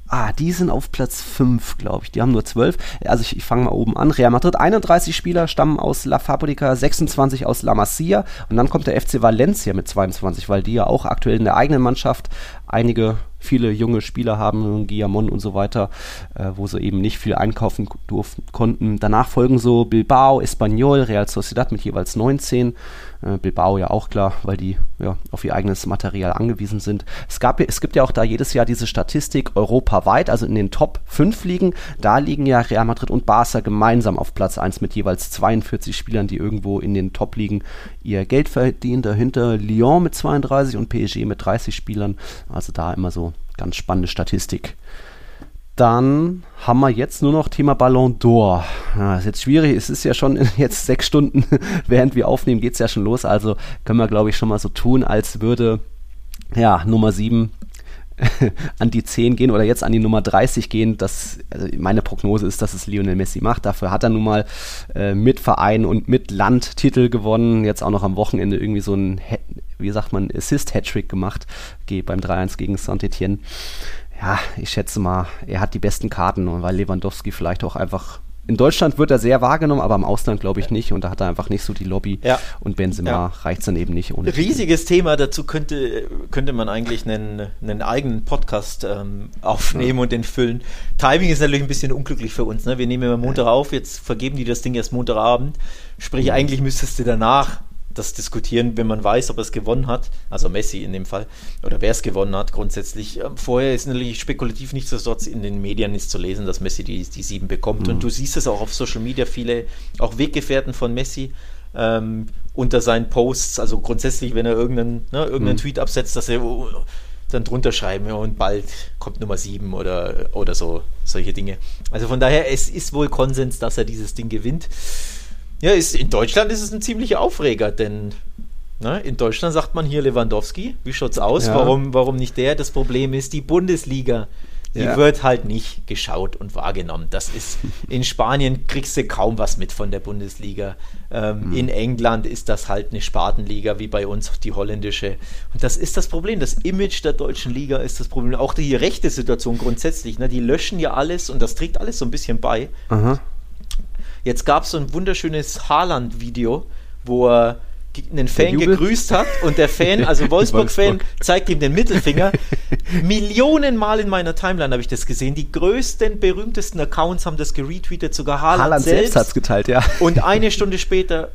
Ah, die sind auf Platz 5, glaube ich. Die haben nur 12. Also ich, ich fange mal oben an. Real Madrid, 31 Spieler stammen aus La Fabrica, 26 aus La Masia. Und dann kommt der FC Valencia mit 22, weil die ja auch aktuell in der eigenen Mannschaft einige viele junge Spieler haben, Guillamon und so weiter, äh, wo sie eben nicht viel einkaufen durften, konnten. Danach folgen so Bilbao, Espanyol, Real Sociedad mit jeweils 19. Äh, Bilbao ja auch klar, weil die ja, auf ihr eigenes Material angewiesen sind. Es, gab, es gibt ja auch da jedes Jahr diese Statistik europaweit, also in den Top 5 Ligen. Da liegen ja Real Madrid und Barca gemeinsam auf Platz 1 mit jeweils 42 Spielern, die irgendwo in den Top-Ligen ihr Geld verdienen. Dahinter Lyon mit 32 und PSG mit 30 Spielern. Also da immer so ganz spannende Statistik. Dann haben wir jetzt nur noch Thema Ballon d'Or. Ja, ist jetzt schwierig, es ist ja schon <laughs> jetzt sechs Stunden, <laughs> während wir aufnehmen, geht es ja schon los. Also können wir, glaube ich, schon mal so tun, als würde ja Nummer 7 <laughs> an die 10 gehen oder jetzt an die Nummer 30 gehen. Das, also meine Prognose ist, dass es Lionel Messi macht. Dafür hat er nun mal äh, mit Verein und mit Land Titel gewonnen. Jetzt auch noch am Wochenende irgendwie so ein, wie sagt man, Assist-Hattrick gemacht beim 3-1 gegen Saint-Etienne ja, ich schätze mal, er hat die besten Karten und weil Lewandowski vielleicht auch einfach in Deutschland wird er sehr wahrgenommen, aber im Ausland glaube ich nicht. Und da hat er einfach nicht so die Lobby. Ja. Und Benzema ja. reicht es dann eben nicht. Ohne Riesiges. Thema. Dazu könnte, könnte man eigentlich einen, einen eigenen Podcast ähm, aufnehmen ja. und den füllen. Timing ist natürlich ein bisschen unglücklich für uns. Ne? Wir nehmen immer Montag auf, jetzt vergeben die das Ding erst Montagabend. Sprich, mhm. eigentlich müsstest du danach das diskutieren, wenn man weiß, ob er es gewonnen hat, also Messi in dem Fall, oder wer es gewonnen hat grundsätzlich. Ähm, vorher ist natürlich spekulativ nichtsdestotrotz in den Medien ist zu lesen, dass Messi die, die sieben bekommt. Mhm. Und du siehst es auch auf Social Media, viele, auch Weggefährten von Messi, ähm, unter seinen Posts, also grundsätzlich, wenn er irgendeinen, ne, irgendeinen mhm. Tweet absetzt, dass er oh, dann drunter schreiben ja, und bald kommt Nummer sieben oder, oder so, solche Dinge. Also von daher, es ist wohl Konsens, dass er dieses Ding gewinnt. Ja, ist, in Deutschland ist es ein ziemlicher Aufreger, denn ne, in Deutschland sagt man hier Lewandowski. Wie schaut's aus? Ja. Warum, warum nicht der? Das Problem ist, die Bundesliga, die ja. wird halt nicht geschaut und wahrgenommen. Das ist, in Spanien kriegst du kaum was mit von der Bundesliga. Ähm, mhm. In England ist das halt eine Spartenliga, wie bei uns die holländische. Und das ist das Problem. Das Image der deutschen Liga ist das Problem. Auch die rechte Situation grundsätzlich. Ne, die löschen ja alles und das trägt alles so ein bisschen bei. Aha. Jetzt gab es so ein wunderschönes Haaland-Video, wo er einen Fan gegrüßt hat und der Fan, <laughs> also Wolfsburg-Fan, zeigt ihm den Mittelfinger. <laughs> Millionenmal in meiner Timeline habe ich das gesehen. Die größten, berühmtesten Accounts haben das geretweetet, sogar Haaland, Haaland selbst. selbst hat es geteilt, ja. Und eine <laughs> Stunde später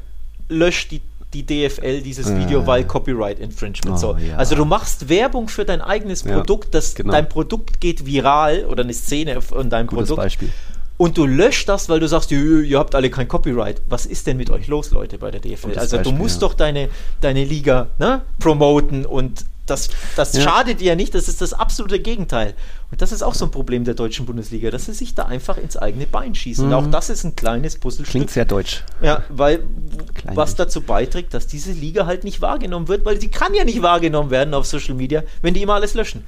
löscht die, die DFL dieses Video, weil Copyright Infringement. Oh, so. Ja. Also du machst Werbung für dein eigenes Produkt, das, genau. dein Produkt geht viral oder eine Szene von deinem Gutes Produkt. Beispiel und du löscht das, weil du sagst, ihr, ihr, habt alle kein Copyright. Was ist denn mit euch los, Leute, bei der DFL? Also Beispiel, du musst ja. doch deine, deine Liga ne, promoten und das, das ja. schadet dir ja nicht, das ist das absolute Gegenteil. Und das ist auch so ein Problem der deutschen Bundesliga, dass sie sich da einfach ins eigene Bein schießen. Mhm. Und auch das ist ein kleines Puzzlestück. Klingt sehr deutsch. Ja, weil Klein was dazu beiträgt, dass diese Liga halt nicht wahrgenommen wird, weil sie kann ja nicht wahrgenommen werden auf Social Media, wenn die immer alles löschen.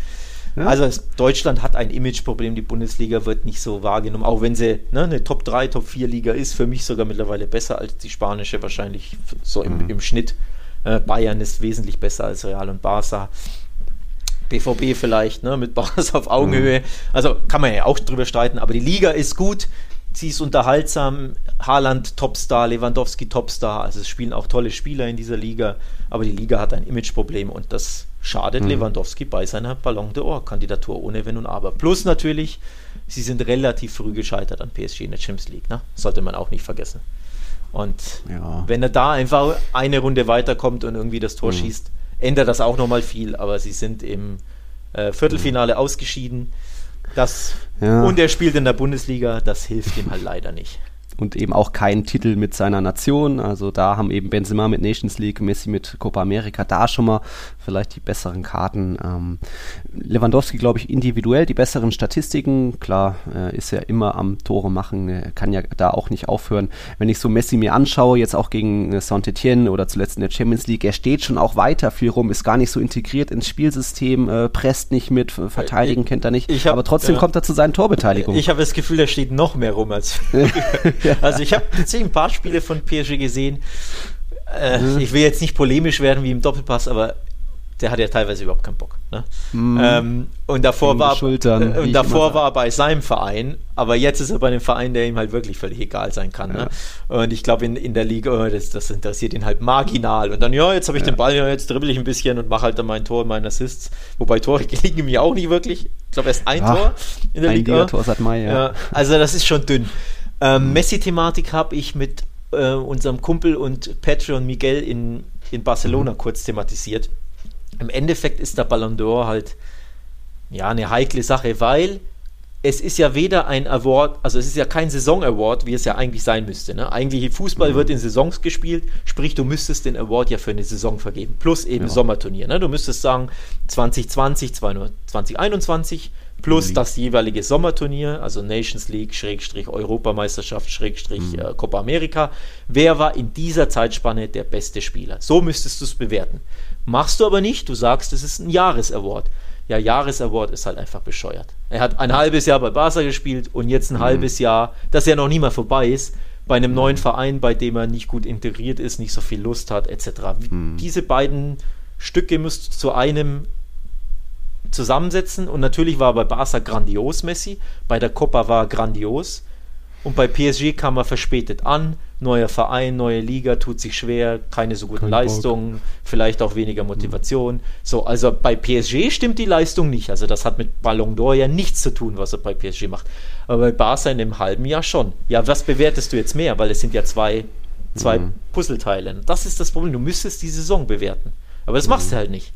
Ja. Also es, Deutschland hat ein Imageproblem, die Bundesliga wird nicht so wahrgenommen, auch wenn sie ne, eine Top 3, Top 4 Liga ist, für mich sogar mittlerweile besser als die spanische, wahrscheinlich so im, mhm. im Schnitt. Äh, Bayern ist wesentlich besser als Real und Barca. BVB vielleicht, ne, mit <laughs> Barca auf Augenhöhe. Mhm. Also kann man ja auch drüber streiten, aber die Liga ist gut, sie ist unterhaltsam. Haaland Topstar, Lewandowski Topstar. Also es spielen auch tolle Spieler in dieser Liga, aber die Liga hat ein Imageproblem und das schadet mhm. Lewandowski bei seiner Ballon d'Or-Kandidatur ohne Wenn und Aber. Plus natürlich, sie sind relativ früh gescheitert an PSG in der Champions League. Ne? Sollte man auch nicht vergessen. Und ja. wenn er da einfach eine Runde weiterkommt und irgendwie das Tor mhm. schießt, ändert das auch nochmal viel. Aber sie sind im äh, Viertelfinale mhm. ausgeschieden. Das, ja. Und er spielt in der Bundesliga, das hilft ihm halt leider nicht und eben auch keinen Titel mit seiner Nation. Also da haben eben Benzema mit Nations League, Messi mit Copa America da schon mal vielleicht die besseren Karten. Ähm, Lewandowski, glaube ich, individuell die besseren Statistiken. Klar, äh, ist ja immer am Tore machen, äh, kann ja da auch nicht aufhören. Wenn ich so Messi mir anschaue, jetzt auch gegen äh, Saint-Etienne oder zuletzt in der Champions League, er steht schon auch weiter viel rum, ist gar nicht so integriert ins Spielsystem, äh, presst nicht mit, verteidigen kennt er nicht, hab, aber trotzdem ja. kommt er zu seinen Torbeteiligungen. Ich habe das Gefühl, er steht noch mehr rum als <laughs> <laughs> <laughs> Also ich habe tatsächlich ein paar Spiele von PSG gesehen. Äh, mhm. Ich will jetzt nicht polemisch werden wie im Doppelpass, aber der hat ja teilweise überhaupt keinen Bock. Ne? Mhm. Ähm, und davor, war, Schultern, äh, und davor war er bei seinem Verein, aber jetzt ist er bei einem Verein, der ihm halt wirklich völlig egal sein kann. Ne? Ja. Ne? Und ich glaube, in, in der Liga, oh, das, das, interessiert ihn halt marginal. Und dann, ja, jetzt habe ich ja. den Ball, ja, jetzt dribbel ich ein bisschen und mache halt dann mein Tor, meine Assists. Wobei Tore <laughs> liegen mir auch nicht wirklich. Ich glaube, erst ein Ach, Tor in der ein Liga. Tor seit Mai, ja. Also das ist schon dünn. Ähm. Messi-Thematik habe ich mit äh, unserem Kumpel und Patreon Miguel in, in Barcelona mhm. kurz thematisiert. Im Endeffekt ist der Ballon d'Or halt ja eine heikle Sache, weil es ist ja weder ein Award, also es ist ja kein Saison-Award, wie es ja eigentlich sein müsste. Ne? Eigentlich Fußball mhm. wird in Saisons gespielt, sprich du müsstest den Award ja für eine Saison vergeben, plus eben ja. Sommerturnier. Ne? Du müsstest sagen 2020, 2021 plus das jeweilige Sommerturnier, also Nations League, Schrägstrich Europameisterschaft, Schrägstrich mhm. äh, Copa America. Wer war in dieser Zeitspanne der beste Spieler? So müsstest du es bewerten. Machst du aber nicht, du sagst, es ist ein Jahresaward. Ja, Jahresaward ist halt einfach bescheuert. Er hat ein halbes Jahr bei Barca gespielt und jetzt ein mhm. halbes Jahr, das ja noch nie mal vorbei ist, bei einem neuen mhm. Verein, bei dem er nicht gut integriert ist, nicht so viel Lust hat, etc. Mhm. Diese beiden Stücke müsst zu einem zusammensetzen. Und natürlich war bei Barca grandios Messi, bei der Copa war grandios. Und bei PSG kam er verspätet an. Neuer Verein, neue Liga, tut sich schwer, keine so guten Kein Leistungen, Bock. vielleicht auch weniger Motivation. Mhm. So, also bei PSG stimmt die Leistung nicht. Also das hat mit Ballon d'Or ja nichts zu tun, was er bei PSG macht. Aber bei Barca in einem halben Jahr schon. Ja, was bewertest du jetzt mehr? Weil es sind ja zwei, zwei mhm. Puzzleteile. Das ist das Problem. Du müsstest die Saison bewerten. Aber das mhm. machst du halt nicht.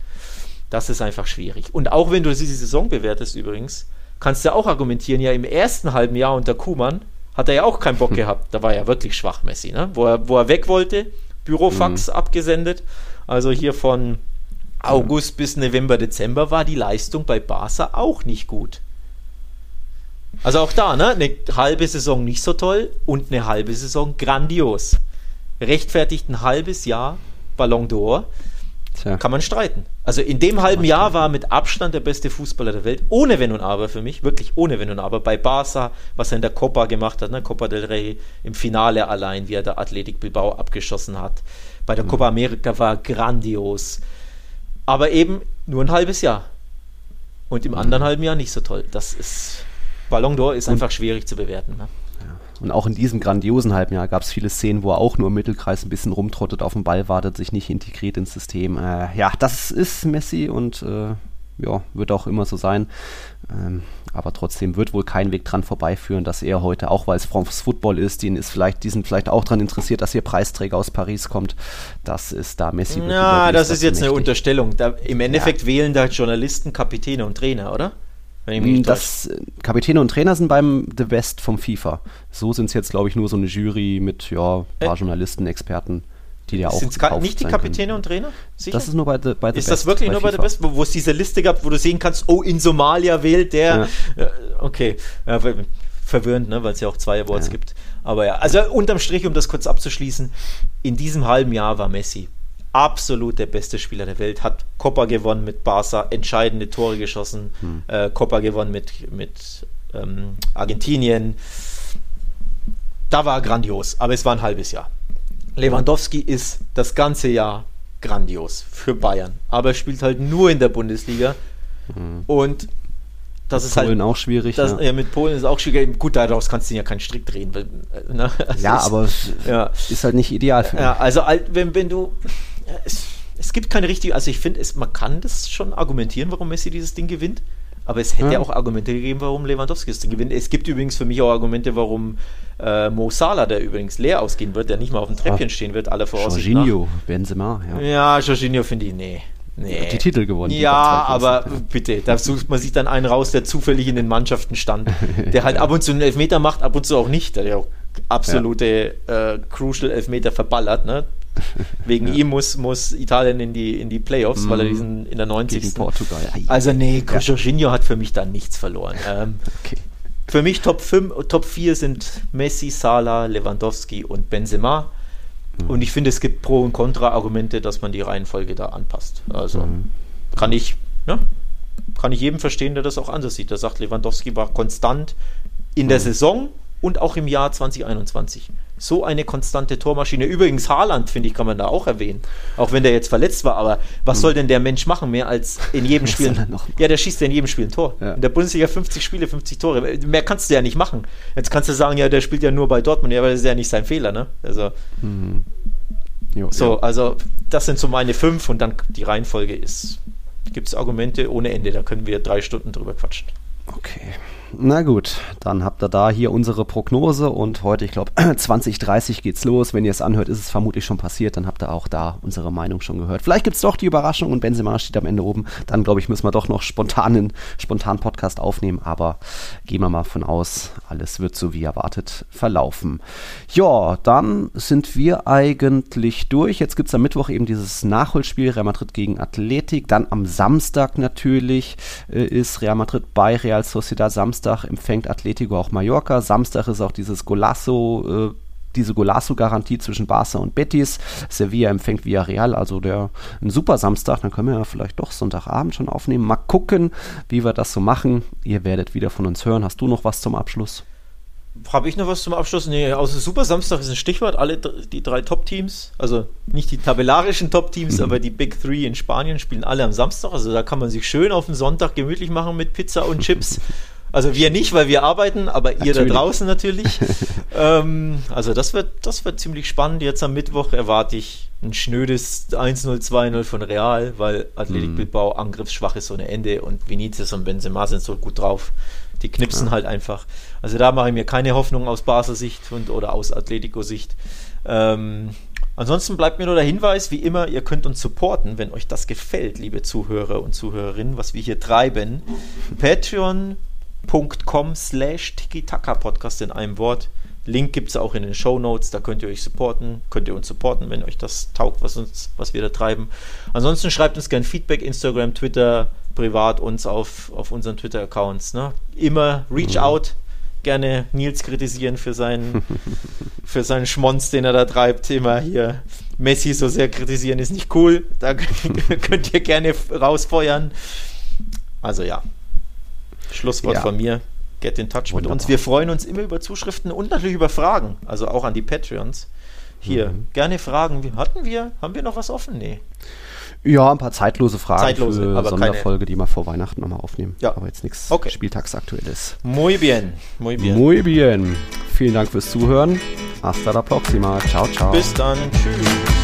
Das ist einfach schwierig. Und auch wenn du diese Saison bewertest übrigens, kannst du auch argumentieren, ja im ersten halben Jahr unter Kuhmann hat er ja auch keinen Bock <laughs> gehabt. Da war er ja wirklich schwach, Messi, ne? wo, er, wo er weg wollte, Bürofax mhm. abgesendet. Also hier von August bis November, Dezember war die Leistung bei Barca auch nicht gut. Also auch da, ne? Eine halbe Saison nicht so toll und eine halbe Saison grandios. Rechtfertigt ein halbes Jahr Ballon d'Or. Tja. Kann man streiten. Also in dem Kann halben Jahr war mit Abstand der beste Fußballer der Welt, ohne Wenn und Aber für mich, wirklich ohne Wenn und Aber. Bei Barca, was er in der Copa gemacht hat, ne, Copa del Rey, im Finale allein, wie er der Athletic Bilbao abgeschossen hat. Bei der mhm. Copa America war grandios. Aber eben nur ein halbes Jahr. Und im mhm. anderen halben Jahr nicht so toll. Das ist. Ballon d'Or ist und einfach schwierig zu bewerten. Ne? Und auch in diesem grandiosen halben Jahr gab es viele Szenen, wo er auch nur im Mittelkreis ein bisschen rumtrottet, auf den Ball wartet, sich nicht integriert ins System. Äh, ja, das ist Messi und äh, ja, wird auch immer so sein. Ähm, aber trotzdem wird wohl kein Weg dran vorbeiführen, dass er heute, auch weil es France Football ist, die, ist vielleicht, die sind vielleicht auch daran interessiert, dass ihr Preisträger aus Paris kommt. Das ist da Messi. Ja, das ist jetzt mächtig. eine Unterstellung. Da, Im Endeffekt ja. wählen da Journalisten, Kapitäne und Trainer, oder? Das äh, Kapitäne und Trainer sind beim The Best vom FIFA. So sind es jetzt, glaube ich, nur so eine Jury mit ja, ein paar äh. Journalisten, Experten. die ja auch Sind es nicht die Kapitäne können. und Trainer? Sicher? Das ist nur bei The, bei the Ist Best, das wirklich nur bei The Best, wo, wo es diese Liste gab, wo du sehen kannst, oh, in Somalia wählt der. Ja. Okay, ja, verwirrend, ne, weil es ja auch zwei Awards ja. gibt. Aber ja, also unterm Strich, um das kurz abzuschließen, in diesem halben Jahr war Messi absolut der beste Spieler der Welt, hat Copa gewonnen mit Barca, entscheidende Tore geschossen, hm. äh, Copa gewonnen mit, mit ähm, Argentinien. Da war er grandios, aber es war ein halbes Jahr. Lewandowski ist das ganze Jahr grandios für Bayern, aber er spielt halt nur in der Bundesliga hm. und das mit ist Polen halt, auch schwierig. Das, ja. ja. mit Polen ist auch schwierig. Gut, daraus kannst du ja keinen Strick drehen. Weil, ne? Ja, <laughs> ist, aber ja. ist halt nicht ideal für mich. Ja, also wenn, wenn du. Es, es gibt keine richtige. Also ich finde, man kann das schon argumentieren, warum Messi dieses Ding gewinnt. Aber es hätte ja. auch Argumente gegeben, warum Lewandowski das Ding gewinnt. Es gibt übrigens für mich auch Argumente, warum äh, Mo Salah, der übrigens leer ausgehen wird, der nicht mal auf dem Treppchen ah, stehen wird, alle Voraussicht Jorginho, Benzema, ja. Ja, Jorginho finde ich, nee. Nee. Die Titel gewonnen. Ja, aber ja. bitte, da sucht man sich dann einen raus, der zufällig in den Mannschaften stand. <laughs> Der halt ab und zu einen Elfmeter macht, ab und zu auch nicht. Der ja auch absolute ja. Äh, Crucial Elfmeter verballert. Ne? <laughs> Wegen ja. ihm muss, muss Italien in die, in die Playoffs, mm. weil er mhm. diesen in der 90. Gegen Portugal. Also nee, ja. Jorginho hat für mich da nichts verloren. <laughs> Ähm, okay. Für mich Top 5, Top 4 sind Messi, Salah, Lewandowski und Benzema. Mhm. Und ich finde, es gibt Pro- und Contra-Argumente, dass man die Reihenfolge da anpasst. Also mhm. kann ich, ne? kann ich jedem verstehen, der das auch anders sieht. Der sagt, Lewandowski war konstant in der mhm. Saison und auch im Jahr 2021. So eine konstante Tormaschine. Übrigens, Haaland, finde ich, kann man da auch erwähnen. Auch wenn der jetzt verletzt war. Aber was mhm. soll denn der Mensch machen, mehr als in jedem <laughs> Spiel? Ja, der schießt ja in jedem Spiel ein Tor. Ja. In der Bundesliga 50 Spiele, 50 Tore. Mehr kannst du ja nicht machen. Jetzt kannst du sagen, ja, der spielt ja nur bei Dortmund. Ja, aber das ist ja nicht sein Fehler, ne? Also. Mhm. Jo, so, ja. also das sind so meine fünf und dann die Reihenfolge ist. Gibt es Argumente ohne Ende, da können wir drei Stunden drüber quatschen. Okay. Na gut, dann habt ihr da hier unsere Prognose und heute, ich glaube, <clears throat> 2030 geht's los. Wenn ihr es anhört, ist es vermutlich schon passiert. Dann habt ihr auch da unsere Meinung schon gehört. Vielleicht gibt's doch die Überraschung und Benzema steht am Ende oben. Dann, glaube ich, müssen wir doch noch spontanen, spontan Podcast aufnehmen. Aber gehen wir mal von aus, alles wird so wie erwartet verlaufen. Ja, dann sind wir eigentlich durch. Jetzt gibt's am Mittwoch eben dieses Nachholspiel Real Madrid gegen Athletik. Dann am Samstag natürlich äh, ist Real Madrid bei Real Sociedad Samstag Samstag empfängt Atletico auch Mallorca. Samstag ist auch dieses Golasso, äh, diese Golasso-Garantie zwischen Barca und Betis. Sevilla empfängt Villarreal, also der ein super Samstag. Dann können wir ja vielleicht doch Sonntagabend schon aufnehmen. Mal gucken, wie wir das so machen. Ihr werdet wieder von uns hören. Hast du noch was zum Abschluss? Habe ich noch was zum Abschluss? Nee, außer Super Samstag ist ein Stichwort. Alle die drei Top-Teams, also nicht die tabellarischen Top-Teams, mhm. aber die Big Three in Spanien spielen alle am Samstag. Also da kann man sich schön auf den Sonntag gemütlich machen mit Pizza und Chips. <laughs> Also wir nicht, weil wir arbeiten, aber ihr natürlich. da draußen natürlich. <laughs> ähm, also das wird, das wird ziemlich spannend. Jetzt am Mittwoch erwarte ich ein schnödes 1-0, 2-0 von Real, weil Athletic mm. Bilbao angriffsschwach ist ohne Ende und Vinicius und Benzema sind so gut drauf. Die knipsen ja. halt einfach. Also da mache ich mir keine Hoffnung aus Basel Sicht und, oder aus Atletico Sicht. Ähm, Ansonsten bleibt mir nur der Hinweis, wie immer, ihr könnt uns supporten, wenn euch das gefällt, liebe Zuhörer und Zuhörerinnen, was wir hier treiben. Patreon patreon.com slash Podcast in einem Wort. Link gibt es auch in den Show Notes, da könnt ihr euch supporten, könnt ihr uns supporten, wenn euch das taugt, was, uns, was wir da treiben. Ansonsten schreibt uns gerne Feedback, Instagram, Twitter, privat uns auf, auf unseren Twitter-Accounts. Ne? Immer reach mhm. out, gerne Nils kritisieren für seinen, <laughs> für seinen Schmonz, den er da treibt. Immer hier Messi so sehr kritisieren ist nicht cool. Da <laughs> könnt ihr gerne rausfeuern. Also ja, Schlusswort ja. von mir. Get in touch Wunderbar. mit uns. Wir freuen uns immer über Zuschriften und natürlich über Fragen. Also auch an die Patreons. Hier, mhm. gerne Fragen. Hatten wir, haben wir noch was offen? Nee. Ja, ein paar zeitlose Fragen zeitlose, für aber Sonderfolge, keine. die wir vor Weihnachten nochmal aufnehmen. Ja. Aber jetzt nichts okay. Spieltagsaktuelles. Muy bien. Muy bien. Muy bien. Vielen Dank fürs Zuhören. Hasta la próxima. Ciao, ciao. Bis dann. Tschüss.